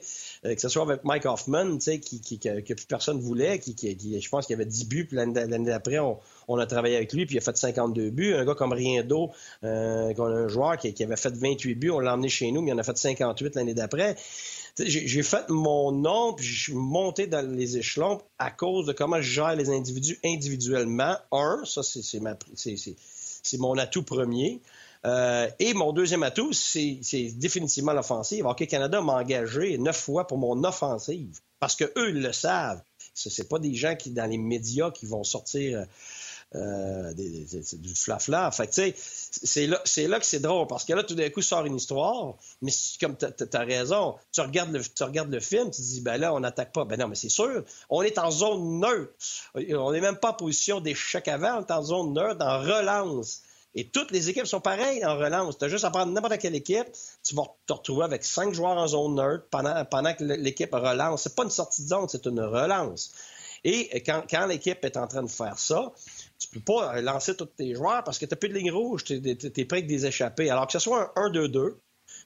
ce soit avec Mike Hoffman, qui, que, plus personne voulait, qui, qui- je pense qu'il y avait 10 buts, puis l'année d'après, on, on a travaillé avec lui, puis il a fait 52 buts. Un gars comme Riendo, euh, un joueur qui, avait fait 28 buts, on l'a emmené chez nous, mais il en a fait 58 l'année d'après. J'ai fait mon nom, puis je suis monté dans les échelons à cause de comment je gère les individus individuellement. Un, ça, c'est mon atout premier. Euh, et mon deuxième atout, c'est définitivement l'offensive. Hockey Canada m'a engagé neuf fois pour mon offensive parce que eux ils le savent. Ce n'est pas des gens qui, dans les médias, qui vont sortir euh, du flafla. Fait que, c'est là, c'est là que c'est drôle parce que là, tout d'un coup, sort une histoire. Mais comme tu as, raison, tu regardes, le, tu film, tu te dis, ben là, on n'attaque pas. Ben non, mais c'est sûr, on est en zone neutre. On n'est même pas en position d'échec avant, on est en zone neutre, en relance. Et toutes les équipes sont pareilles en relance. Tu as juste à prendre n'importe quelle équipe, tu vas te retrouver avec cinq joueurs en zone neutre pendant, que l'équipe relance. C'est pas une sortie de zone, c'est une relance. Et quand l'équipe est en train de faire ça, tu peux pas lancer tous tes joueurs parce que tu n'as plus de ligne rouge, tu es, prêt avec des échappés. Alors que ce soit un 1-2-2, que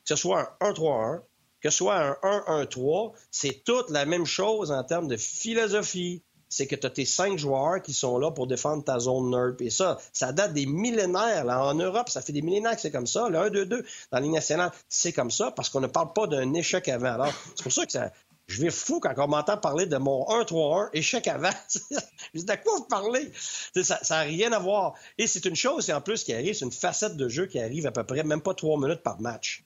ce soit un 1-3-1, que ce soit un 1-1-3, c'est toute la même chose en termes de philosophie, c'est que tu as tes cinq joueurs qui sont là pour défendre ta zone nerd. Et ça, ça date des millénaires. En Europe, ça fait des millénaires que c'est comme ça. Le 1-2-2 dans la Ligue nationale, c'est comme ça parce qu'on ne parle pas d'un échec avant. Alors, c'est pour ça que ça, je vais fou quand on m'entend parler de mon 1-3-1, échec avant. je dis, de quoi vous parlez? Ça n'a rien à voir. Et c'est une chose, en plus, qui arrive, c'est une facette de jeu qui arrive à peu près même pas trois minutes par match.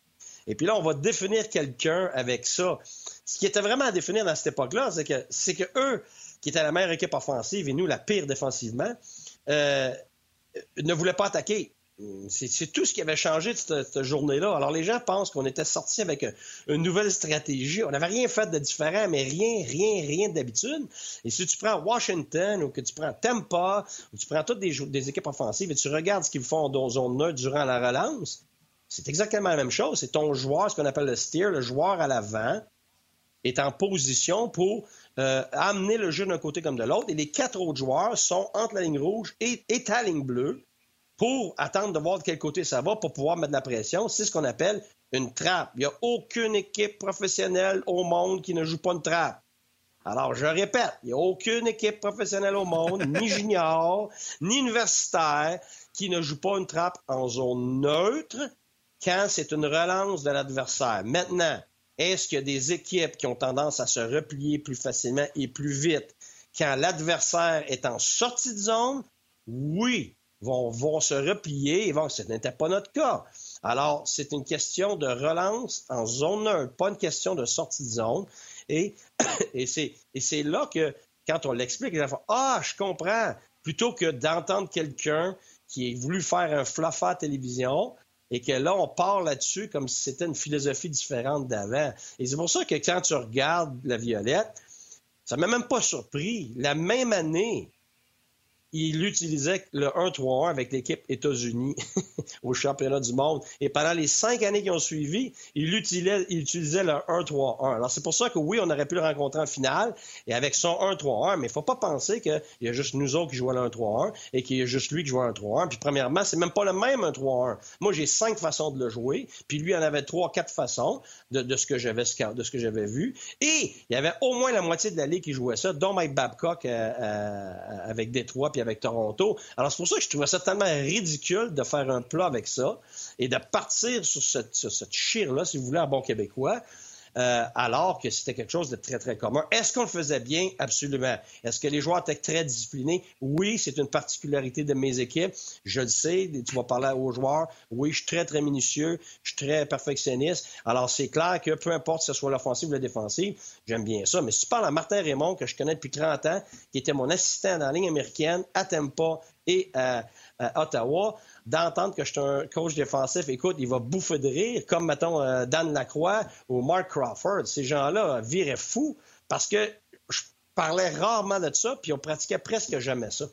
Et puis là, on va définir quelqu'un avec ça. Ce qui était vraiment à définir dans cette époque-là, c'est que, c'est que eux, qui étaient la meilleure équipe offensive et nous, la pire défensivement, euh, ne voulaient pas attaquer. C'est tout ce qui avait changé cette, journée-là. Alors, les gens pensent qu'on était sortis avec une nouvelle stratégie. On n'avait rien fait de différent, mais rien, rien, rien d'habitude. Et si tu prends Washington ou que tu prends Tampa ou tu prends toutes des, équipes offensives et tu regardes ce qu'ils font dans zone neutre durant la relance, c'est exactement la même chose. C'est ton joueur, ce qu'on appelle le steer, le joueur à l'avant, est en position pour euh, amener le jeu d'un côté comme de l'autre. Et les quatre autres joueurs sont entre la ligne rouge et, et ta ligne bleue pour attendre de voir de quel côté ça va pour pouvoir mettre de la pression. C'est ce qu'on appelle une trappe. Il n'y a aucune équipe professionnelle au monde qui ne joue pas une trappe. Alors, je répète, il n'y a aucune équipe professionnelle au monde, ni junior, ni universitaire, qui ne joue pas une trappe en zone neutre quand c'est une relance de l'adversaire. Maintenant, est-ce qu'il y a des équipes qui ont tendance à se replier plus facilement et plus vite quand l'adversaire est en sortie de zone? Oui, vont, vont se replier et vont, ce n'était pas notre cas. Alors, c'est une question de relance en zone neutre, pas une question de sortie de zone. Et, c'est là que, quand on l'explique, les ah, je comprends, plutôt que d'entendre quelqu'un qui a voulu faire un fluff à télévision, et que là, on part là-dessus comme si c'était une philosophie différente d'avant. Et c'est pour ça que quand tu regardes la Violette, ça m'a même pas surpris. La même année, il utilisait le 1-3-1 avec l'équipe États-Unis au championnat du monde. Et pendant les cinq années qui ont suivi, il utilisait, il utilisait le 1-3-1. Alors, c'est pour ça que oui, on aurait pu le rencontrer en finale et avec son 1-3-1, mais il faut pas penser qu'il y a juste nous autres qui jouons le 1-3-1 et qu'il y a juste lui qui joue le 1-3-1. Puis, premièrement, c'est même pas le même 1-3-1. Moi, j'ai cinq façons de le jouer, puis lui en avait trois, quatre façons de, ce que j'avais de ce que j'avais vu. Et il y avait au moins la moitié de la ligue qui jouait ça, dont Mike Babcock euh, euh, avec Détroit avec Toronto. Alors, c'est pour ça que je trouvais ça tellement ridicule de faire un plat avec ça et de partir sur cette, chire-là, si vous voulez, en bon québécois, euh, alors que c'était quelque chose de très, très commun. Est-ce qu'on le faisait bien? Absolument. Est-ce que les joueurs étaient très disciplinés? Oui, c'est une particularité de mes équipes. Je le sais, tu vas parler aux joueurs. Oui, je suis très, très minutieux. Je suis très perfectionniste. Alors, c'est clair que peu importe si ce soit l'offensive ou la défensive, j'aime bien ça. Mais si tu parles à Martin Raymond, que je connais depuis 30 ans, qui était mon assistant dans la ligne américaine à Tampa et à Ottawa, d'entendre que je suis un coach défensif, écoute, il va bouffer de rire, comme, mettons, euh, Dan Lacroix ou Mark Crawford. Ces gens-là viraient fous parce que je parlais rarement de ça, puis on pratiquait presque jamais ça.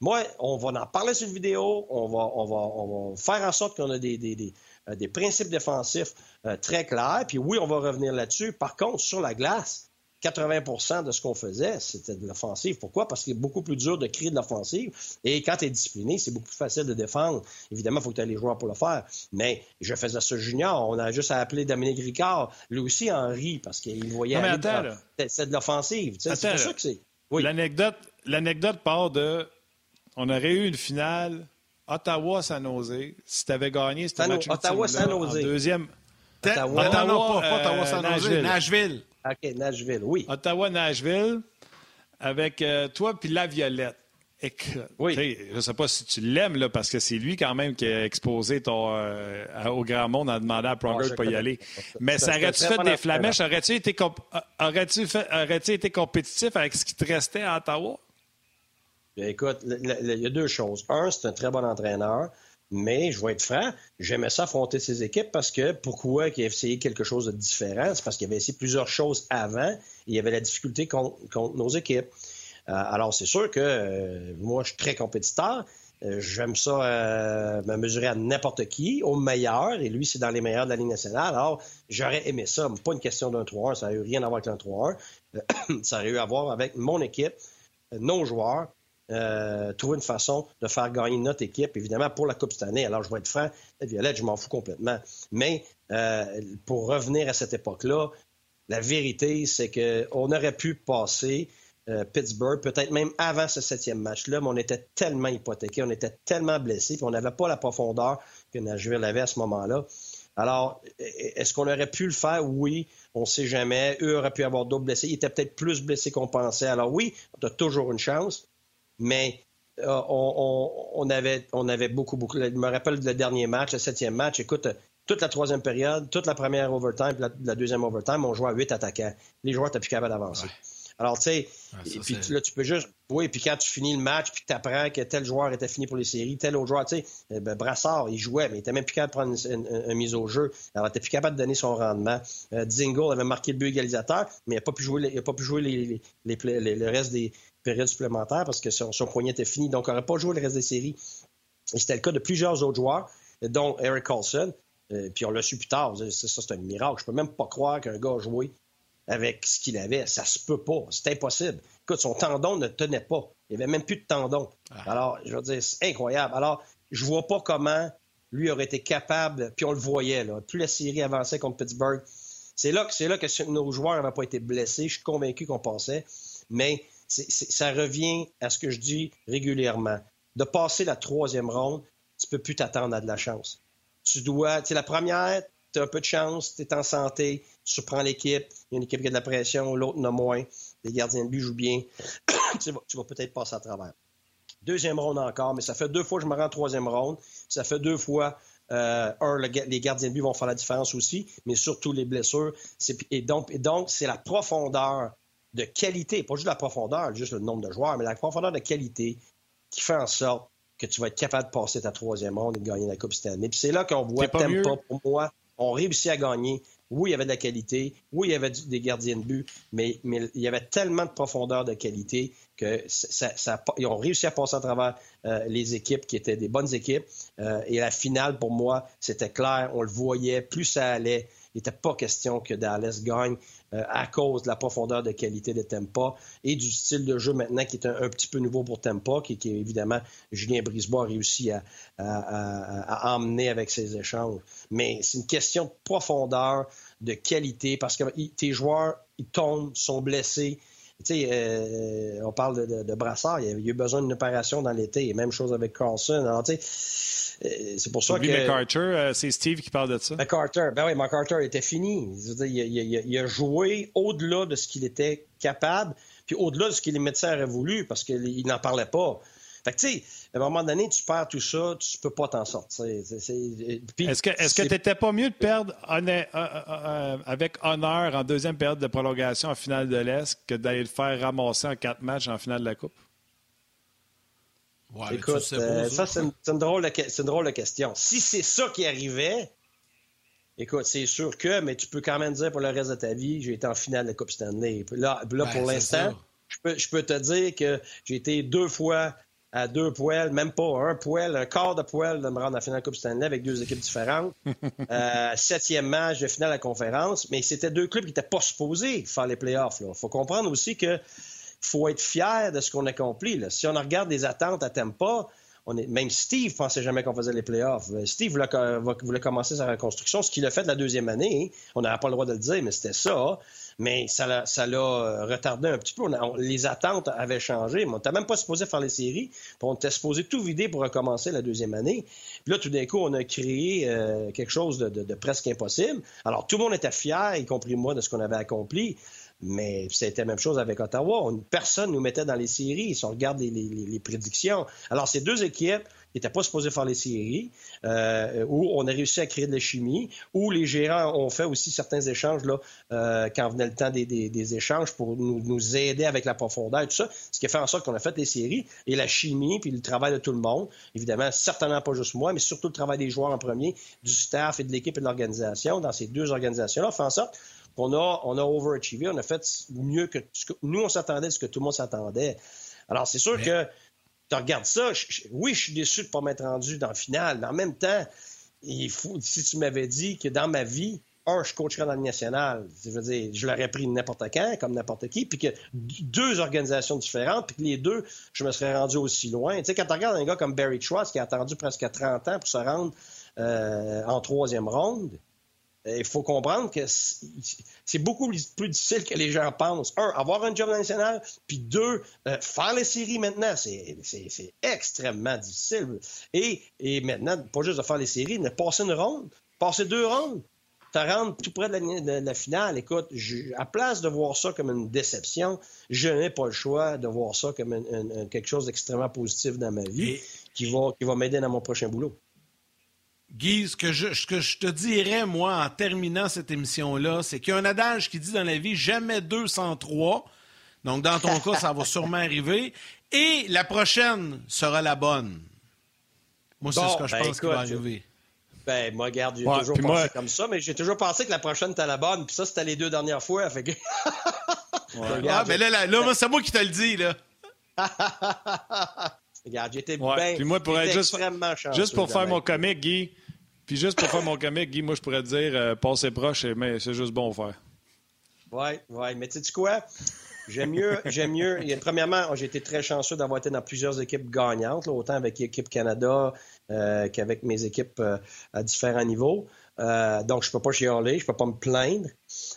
Moi, on va en parler sur une vidéo, on va, faire en sorte qu'on a des, euh, principes défensifs euh, très clairs, puis oui, on va revenir là-dessus. Par contre, sur la glace, 80% de ce qu'on faisait, c'était de l'offensive. Pourquoi? Parce qu'il est beaucoup plus dur de créer de l'offensive. Et quand tu es discipliné, c'est beaucoup plus facile de défendre. Évidemment, il faut que tu aies les joueurs pour le faire. Mais je faisais ça junior. On a juste à appeler Dominique Ricard. Lui aussi en rit parce qu'il voyait. C'est de l'offensive. C'est pour ça que c'est. L'anecdote, l'anecdote part de on aurait eu une finale Ottawa-San Jose. Si tu avais gagné ce match Ottawa-San Jose. Deuxième. Ottawa, Ottawa, non, pas, Ottawa-San Jose. Nashville. Nashville. OK, Nashville, oui. Ottawa-Nashville avec euh, toi puis la Violette. Oui. Je ne sais pas si tu l'aimes, là, parce que c'est lui quand même qui a exposé ton, euh, au grand monde en demandant à Pronger de ne pas y aller. Mais ça aurait-tu fait des flamèches? Aurais-tu été, aurais aurais été compétitif avec ce qui te restait à Ottawa? Écoute, il y a deux choses. Un, c'est un très bon entraîneur. Mais je vais être franc, j'aimais ça affronter ses équipes parce que pourquoi il a essayé quelque chose de différent? C'est parce qu'il avait essayé plusieurs choses avant et il y avait la difficulté contre, nos équipes. Euh, alors, c'est sûr que euh, moi, je suis très compétiteur. Euh, j'aime ça me mesurer à n'importe qui, au meilleur, et lui, c'est dans les meilleurs de la Ligue nationale. Alors, j'aurais aimé ça, mais pas une question d'un 3-1, ça n'a eu rien à voir avec un 3-1. ça aurait eu à voir avec mon équipe, nos joueurs, euh, trouver une façon de faire gagner notre équipe, évidemment, pour la Coupe cette année. Alors, je vais être franc, Violette, je m'en fous complètement. Mais euh, pour revenir à cette époque-là, la vérité, c'est qu'on aurait pu passer euh, Pittsburgh, peut-être même avant ce septième match-là, mais on était tellement hypothéqués, on était tellement blessés, puis on n'avait pas la profondeur que Nashville avait à ce moment-là. Alors, est-ce qu'on aurait pu le faire? Oui, on ne sait jamais. Eux auraient pu avoir d'autres blessés. Ils étaient peut-être plus blessés qu'on pensait. Alors oui, on a toujours une chance mais euh, on, avait, on avait beaucoup, beaucoup. Je me rappelle le dernier match, le septième match. Écoute, toute la troisième période, toute la première overtime, la, deuxième overtime, on jouait à huit attaquants. Les joueurs n'étaient plus capables d'avancer. Alors, tu sais, puis là, tu peux juste. Oui, puis quand tu finis le match, puis tu apprends que tel joueur était fini pour les séries, tel autre joueur, tu sais, eh ben, Brassard, il jouait, mais il était même plus capable de prendre une, mise au jeu. Alors, il n'était plus capable de donner son rendement. Euh, Dingle avait marqué le but égalisateur, mais il n'a pas pu jouer, il pas pu jouer les, le reste des, période supplémentaire parce que son, poignet était fini, donc il n'aurait pas joué le reste des séries. Et c'était le cas de plusieurs autres joueurs, dont Eric Carlson. Euh, puis on l'a su plus tard. Ça, c'est un miracle. Je peux même pas croire qu'un gars a joué avec ce qu'il avait. Ça se peut pas. C'est impossible. Écoute, son tendon ne tenait pas. Il n'y avait même plus de tendon. Ah. Alors, je veux dire, c'est incroyable. Alors, je vois pas comment lui aurait été capable, puis on le voyait, là. Plus la série avançait contre Pittsburgh, c'est là, là que nos joueurs n'avaient pas été blessés. Je suis convaincu qu'on passait. Mais ça revient à ce que je dis régulièrement. De passer la troisième ronde, tu peux plus t'attendre à de la chance. Tu dois, tu la première, tu as un peu de chance, tu es en santé, tu surprends l'équipe, il y a une équipe qui a de la pression, l'autre n'a moins, les gardiens de but jouent bien, tu vas, peut-être passer à travers. Deuxième ronde encore, mais ça fait deux fois que je me rends en troisième ronde. Ça fait deux fois, euh, un, les gardiens de but vont faire la différence aussi, mais surtout les blessures. Et et donc c'est la profondeur de qualité, pas juste la profondeur, juste le nombre de joueurs, mais la profondeur de qualité qui fait en sorte que tu vas être capable de passer ta troisième ronde et de gagner la Coupe cette année. Puis c'est là qu'on voit pas pour moi, on réussit à gagner. Oui, il y avait de la qualité. Oui, il y avait des gardiens de but, mais, mais il y avait tellement de profondeur de qualité que ça, ça, ils ont réussi à passer à travers euh, les équipes qui étaient des bonnes équipes. Euh, et la finale, pour moi, c'était clair. On le voyait. Plus ça allait, il n'était pas question que Dallas gagne. Euh, à cause de la profondeur de qualité de Tempa et du style de jeu maintenant qui est un, petit peu nouveau pour Tempa, qui, qui évidemment Julien Brisebois a réussi à, emmener avec ses échanges. Mais c'est une question de profondeur, de qualité, parce que tes joueurs, ils tombent, sont blessés. Tu sais, euh, on parle de, Brassard, il y a eu besoin d'une opération dans l'été, même chose avec Carlson. Alors, tu sais, euh, c'est pour ça que. MacArthur, euh, c'est Steve qui parle de ça. MacArthur, ben oui, MacArthur était fini. Il, a joué au-delà de ce qu'il était capable, puis au-delà de ce que les médecins auraient voulu, parce qu'il n'en parlait pas. Fait que, tu sais, à un moment donné, tu perds tout ça, tu peux pas t'en sortir. Est-ce que tu n'étais pas mieux de perdre euh, avec honneur en deuxième période de prolongation en finale de l'Est que d'aller le faire ramasser en quatre matchs en finale de la Coupe? Écoute, euh, ça, c'est une, drôle de, question. Si c'est ça qui arrivait, écoute, c'est sûr que, mais tu peux quand même dire pour le reste de ta vie, j'ai été en finale de la Coupe Stanley. Là, là pour l'instant, je peux, te dire que j'ai été deux fois à deux poils, même pas un poil, un quart de poil de me rendre en finale de Coupe Stanley avec deux équipes différentes. euh, septième match de finale à la conférence, mais c'était deux clubs qui n'étaient pas supposés faire les playoffs. Il faut comprendre aussi que faut être fier de ce qu'on a accompli. Si on regarde les attentes à Tampa, on est, même Steve pensait jamais qu'on faisait les playoffs. Euh, Steve voulait, commencer sa reconstruction, ce qu'il a fait la deuxième année. On n'avait pas le droit de le dire, mais c'était ça. Mais ça l'a, l'a retardé un petit peu. les attentes avaient changé. On n'était même pas supposé faire les séries. on était supposé tout vider pour recommencer la deuxième année. Puis là, tout d'un coup, on a créé euh, quelque chose de, presque impossible. Alors, tout le monde était fier, y compris moi, de ce qu'on avait accompli. Mais c'était la même chose avec Ottawa. Personne nous mettait dans les séries si on regarde les prédictions. Alors, ces deux équipes qui n'étaient pas supposées faire les séries, euh, où on a réussi à créer de la chimie, où les gérants ont fait aussi certains échanges là, euh, quand venait le temps des, des, des échanges pour nous, nous, aider avec la profondeur et tout ça, ce qui a fait en sorte qu'on a fait les séries. Et la chimie, puis le travail de tout le monde, évidemment, certainement pas juste moi, mais surtout le travail des joueurs en premier, du staff et de l'équipe et de l'organisation dans ces deux organisations-là, fait en sorte on a, on a overachievé, on a fait mieux que, ce que nous, on s'attendait, ce que tout le monde s'attendait. Alors, c'est sûr que tu regardes ça, oui, je suis déçu de ne pas m'être rendu dans le final, mais en même temps, il faut, si tu m'avais dit que dans ma vie, un, je coacherais dans le national, je veux dire, je l'aurais pris n'importe quand, comme n'importe qui, puis que deux organisations différentes, puis que les deux, je me serais rendu aussi loin. Tu sais, quand tu regardes un gars comme Barry Trotz qui a attendu presque 30 ans pour se rendre euh, en troisième ronde, il faut comprendre que c'est beaucoup plus difficile que les gens pensent. Un, avoir un job national, puis deux, euh, faire les séries maintenant, c'est extrêmement difficile. Et, et maintenant, pas juste de faire les séries, mais passer une ronde, passer deux rondes, te rendre tout près de la, finale. Écoute, à place de voir ça comme une déception, je n'ai pas le choix de voir ça comme quelque chose d'extrêmement positif dans ma vie qui va, qui va m'aider dans mon prochain boulot. Guy, ce que, je, que je te dirais, moi, en terminant cette émission-là, c'est qu'il y a un adage qui dit dans la vie jamais 203. Donc, dans ton cas, ça va sûrement arriver. Et la prochaine sera la bonne. Moi, c'est ce que je ben, pense qui va arriver. Ben, moi, regarde, j'ai toujours pensé comme ça, mais j'ai toujours pensé que la prochaine était la bonne, puis ça, c'était les deux dernières fois. Fait que... ah, mais là, là, là c'est moi qui te le dis, là. Regarde, j'étais bien. Puis moi, pour être juste, juste pour faire mon comique, Guy, puis juste pour faire mon comique, Guy, moi, je pourrais te dire, euh, passer proche, mais c'est juste bon à faire. Oui, oui. Mais tu sais quoi? J'aime mieux, j'aime mieux. Premièrement, j'ai été très chanceux d'avoir été dans plusieurs équipes gagnantes, autant avec l'équipe Canada euh, qu'avec mes équipes euh, à différents niveaux. donc, je ne peux pas chialer, je ne peux pas me plaindre.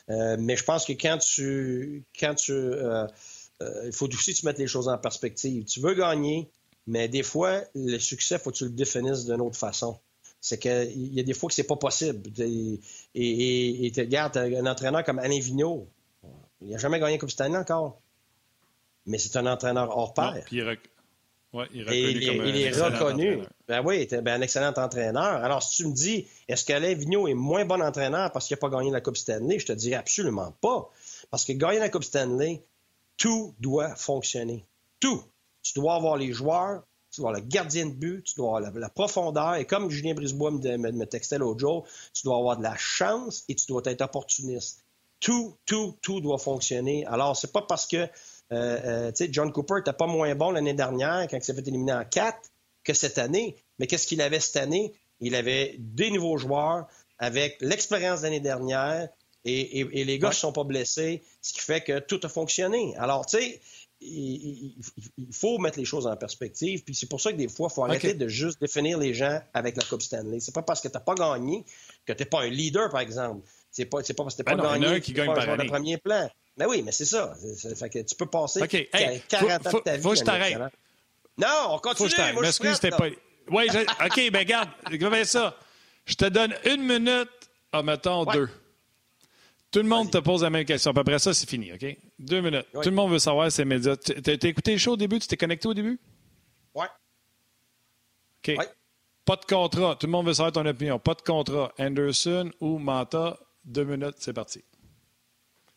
mais je pense que quand tu, quand tu, il faut aussi que tu mettes les choses en perspective. Tu veux gagner, mais des fois, le succès, faut que tu le définisses d'une autre façon. C'est qu'il y a des fois que c'est pas possible. Et, et, tu regardes un entraîneur comme Alain Vigneault. Il n'a jamais gagné comme cette année encore. Mais c'est un entraîneur hors pair. il, est il, est, reconnu. Ben oui, il ben, un excellent entraîneur. Alors, si tu me dis, est-ce qu'Alain Vigneault est moins bon entraîneur parce qu'il n'a pas gagné la Coupe Stanley, je te dis absolument pas. Parce que gagner la Coupe Stanley, tout doit fonctionner. Tout. Tu dois avoir les joueurs, tu dois avoir le gardien de but, tu dois avoir la, profondeur. Et comme Julien Brisebois me, me, textait l'autre jour, tu dois avoir de la chance et tu dois être opportuniste. Tout, tout, tout doit fonctionner. Alors, c'est pas parce que euh, euh, tu sais, John Cooper n'était pas moins bon l'année dernière quand il s'est fait éliminer en 4 que cette année. Mais qu'est-ce qu'il avait cette année? Il avait des nouveaux joueurs avec l'expérience de l'année dernière et, les gars ne sont pas blessés, ce qui fait que tout a fonctionné. Alors, tu sais, il, faut mettre les choses en perspective. Puis c'est pour ça que des fois, il faut arrêter de juste définir les gens avec la Coupe Stanley. C'est pas parce que tu n'as pas gagné que tu n'es pas un leader, par exemple. C'est pas, pas parce que tu n'as ben pas gagné qui gagne par année. premier plan. Mais ben oui, mais c'est ça. Fait que tu peux passer 40 ans de ta vie. Faut que je t'arrête. Non, on continue. Faut que je M'excuse, c'était pas. Oui, OK, ben garde, ça. Je te donne une minute, ah, mettons deux. Tout le monde te pose la même question. Après ça, c'est fini, OK? Deux minutes. Tout le monde veut savoir ces médias. Tu as écouté le show au début? Tu t'es connecté au début? Oui. OK. Pas de contrat. Tout le monde veut savoir ton opinion. Pas de contrat. Anderson ou Manta? Deux minutes, c'est parti.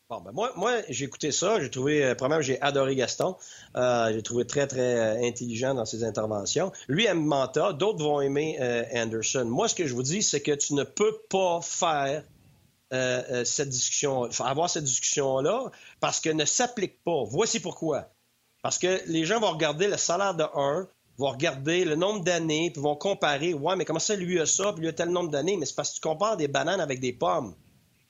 Bon, ben moi, moi j'ai écouté ça. J'ai trouvé, euh, premièrement, j'ai adoré Gaston. Euh, j'ai trouvé très, très euh, intelligent dans ses interventions. Lui aime Manta. D'autres vont aimer Anderson. Moi, ce que je vous dis, c'est que tu ne peux pas faire euh, euh, cette discussion, avoir cette discussion-là, parce qu'elle ne s'applique pas. Voici pourquoi. Parce que les gens vont regarder le salaire de un, vont regarder le nombre d'années, puis vont comparer. Ouais, mais comment ça, lui a ça, puis lui a tel nombre d'années? Mais c'est parce que tu compares des bananes avec des pommes.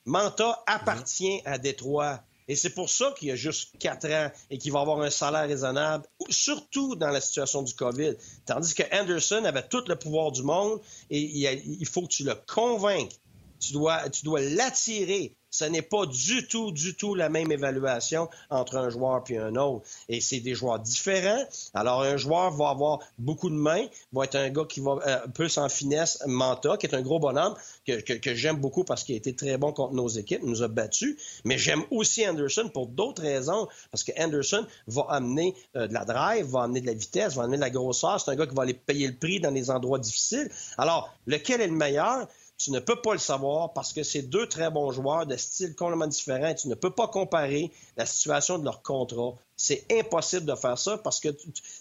Manta appartient à Détroit. Et c'est pour ça qu'il a juste quatre ans et qu'il va avoir un salaire raisonnable, surtout dans la situation du COVID. Tandis que Anderson avait tout le pouvoir du monde et il faut que tu le convainques tu dois, tu dois l'attirer ce n'est pas du tout, du tout la même évaluation entre un joueur et un autre. Et c'est des joueurs différents. Alors, un joueur va avoir beaucoup de mains, va être un gars qui va euh, plus en finesse, Manta, qui est un gros bonhomme, que, que, j'aime beaucoup parce qu'il a été très bon contre nos équipes, nous a battus. Mais j'aime aussi Anderson pour d'autres raisons, parce que Anderson va amener euh, de la drive, va amener de la vitesse, va amener de la grosseur. C'est un gars qui va aller payer le prix dans des endroits difficiles. Alors, lequel est le meilleur? Tu ne peux pas le savoir parce que c'est deux très bons joueurs de style complètement différents. Tu ne peux pas comparer la situation de leur contrat. C'est impossible de faire ça parce que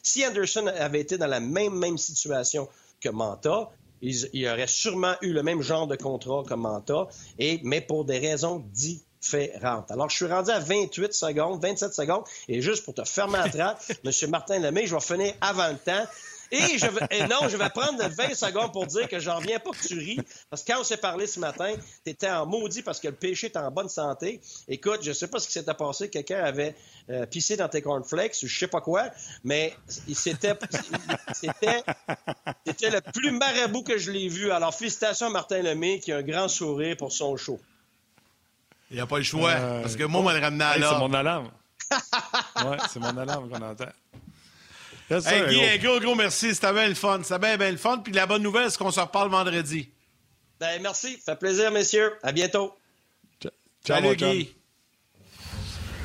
si Anderson avait été dans la même, même situation que Manta, il, aurait sûrement eu le même genre de contrat que Manta, et, mais pour des raisons différentes. Alors, je suis rendu à 28 secondes, 27 secondes, et juste pour te fermer la trappe, M. Martin Lemay, je vais finir avant le temps. Et, je non, je vais prendre 20 secondes pour dire que j'en reviens pas que tu ris. Parce que quand on s'est parlé ce matin, tu étais en maudit parce que le péché est en bonne santé. Écoute, je sais pas ce qui s'était passé. Quelqu'un avait euh, pissé dans tes cornflakes ou je sais pas quoi, mais c'était, c'était, c'était le plus marabout que je l'ai vu. Alors, félicitations à Martin Lemay qui a un grand sourire pour son show. Il n'y a pas le choix, euh, parce que moi, on va le ramener à C'est mon alarme. ouais, c'est mon alarme qu'on entend. Hey, Guy, un gros, gros merci. C'était bien le fun. C'était bien, bien le fun. Puis la bonne nouvelle, c'est qu'on se reparle vendredi. Ben, merci. Ça fait plaisir, messieurs. À bientôt. Ciao, Salut, Guy.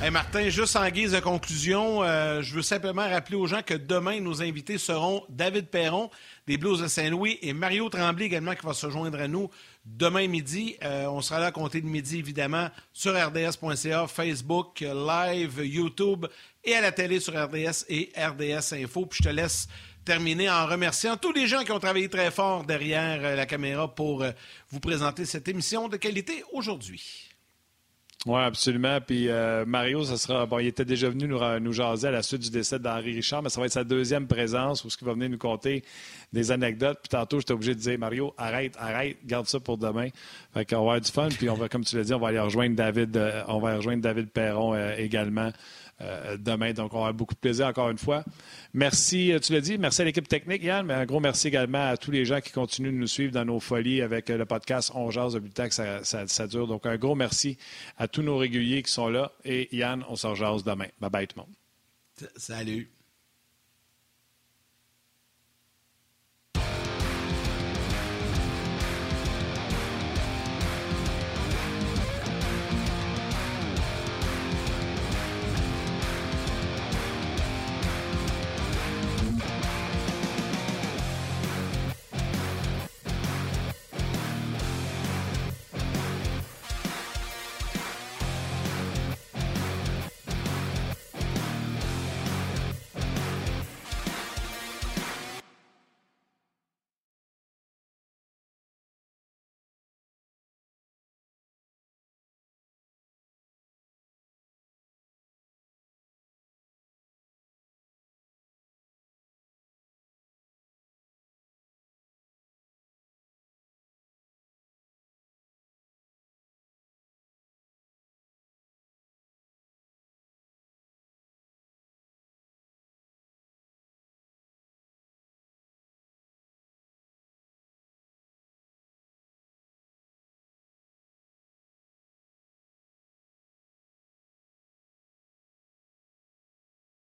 Hey Martin, juste en guise de conclusion, euh, je veux simplement rappeler aux gens que demain, nos invités seront David Perron des Blues de Saint-Louis et Mario Tremblay également qui va se joindre à nous demain midi. Euh, on sera là à compter de midi, évidemment, sur rds.ca, Facebook, Live, YouTube et à la télé sur RDS et RDS Info. Puis je te laisse terminer en remerciant tous les gens qui ont travaillé très fort derrière euh, la caméra pour vous présenter cette émission de qualité aujourd'hui. Oui, absolument. Puis euh, Mario, ça sera. Bon, il était déjà venu nous, nous jaser à la suite du décès d'Henri Richard, mais ça va être sa deuxième présence où ce qui va venir nous conter des anecdotes. Puis tantôt, j'étais obligé de dire Mario, arrête, arrête, garde ça pour demain. Fait qu'on va avoir du fun. Puis on va, comme tu l'as dit, on va aller rejoindre David, euh, on va rejoindre David Perron euh, également. Euh, demain. Donc, on aura beaucoup de plaisir encore une fois. Merci, euh, tu l'as dit, merci à l'équipe technique, Yann, mais un gros merci également à tous les gens qui continuent de nous suivre dans nos folies avec euh, le podcast On Jase temps que ça, ça, dure. Donc, un gros merci à tous nos réguliers qui sont là. Et Yann, on se rejase demain. Bye bye tout le monde. Salut.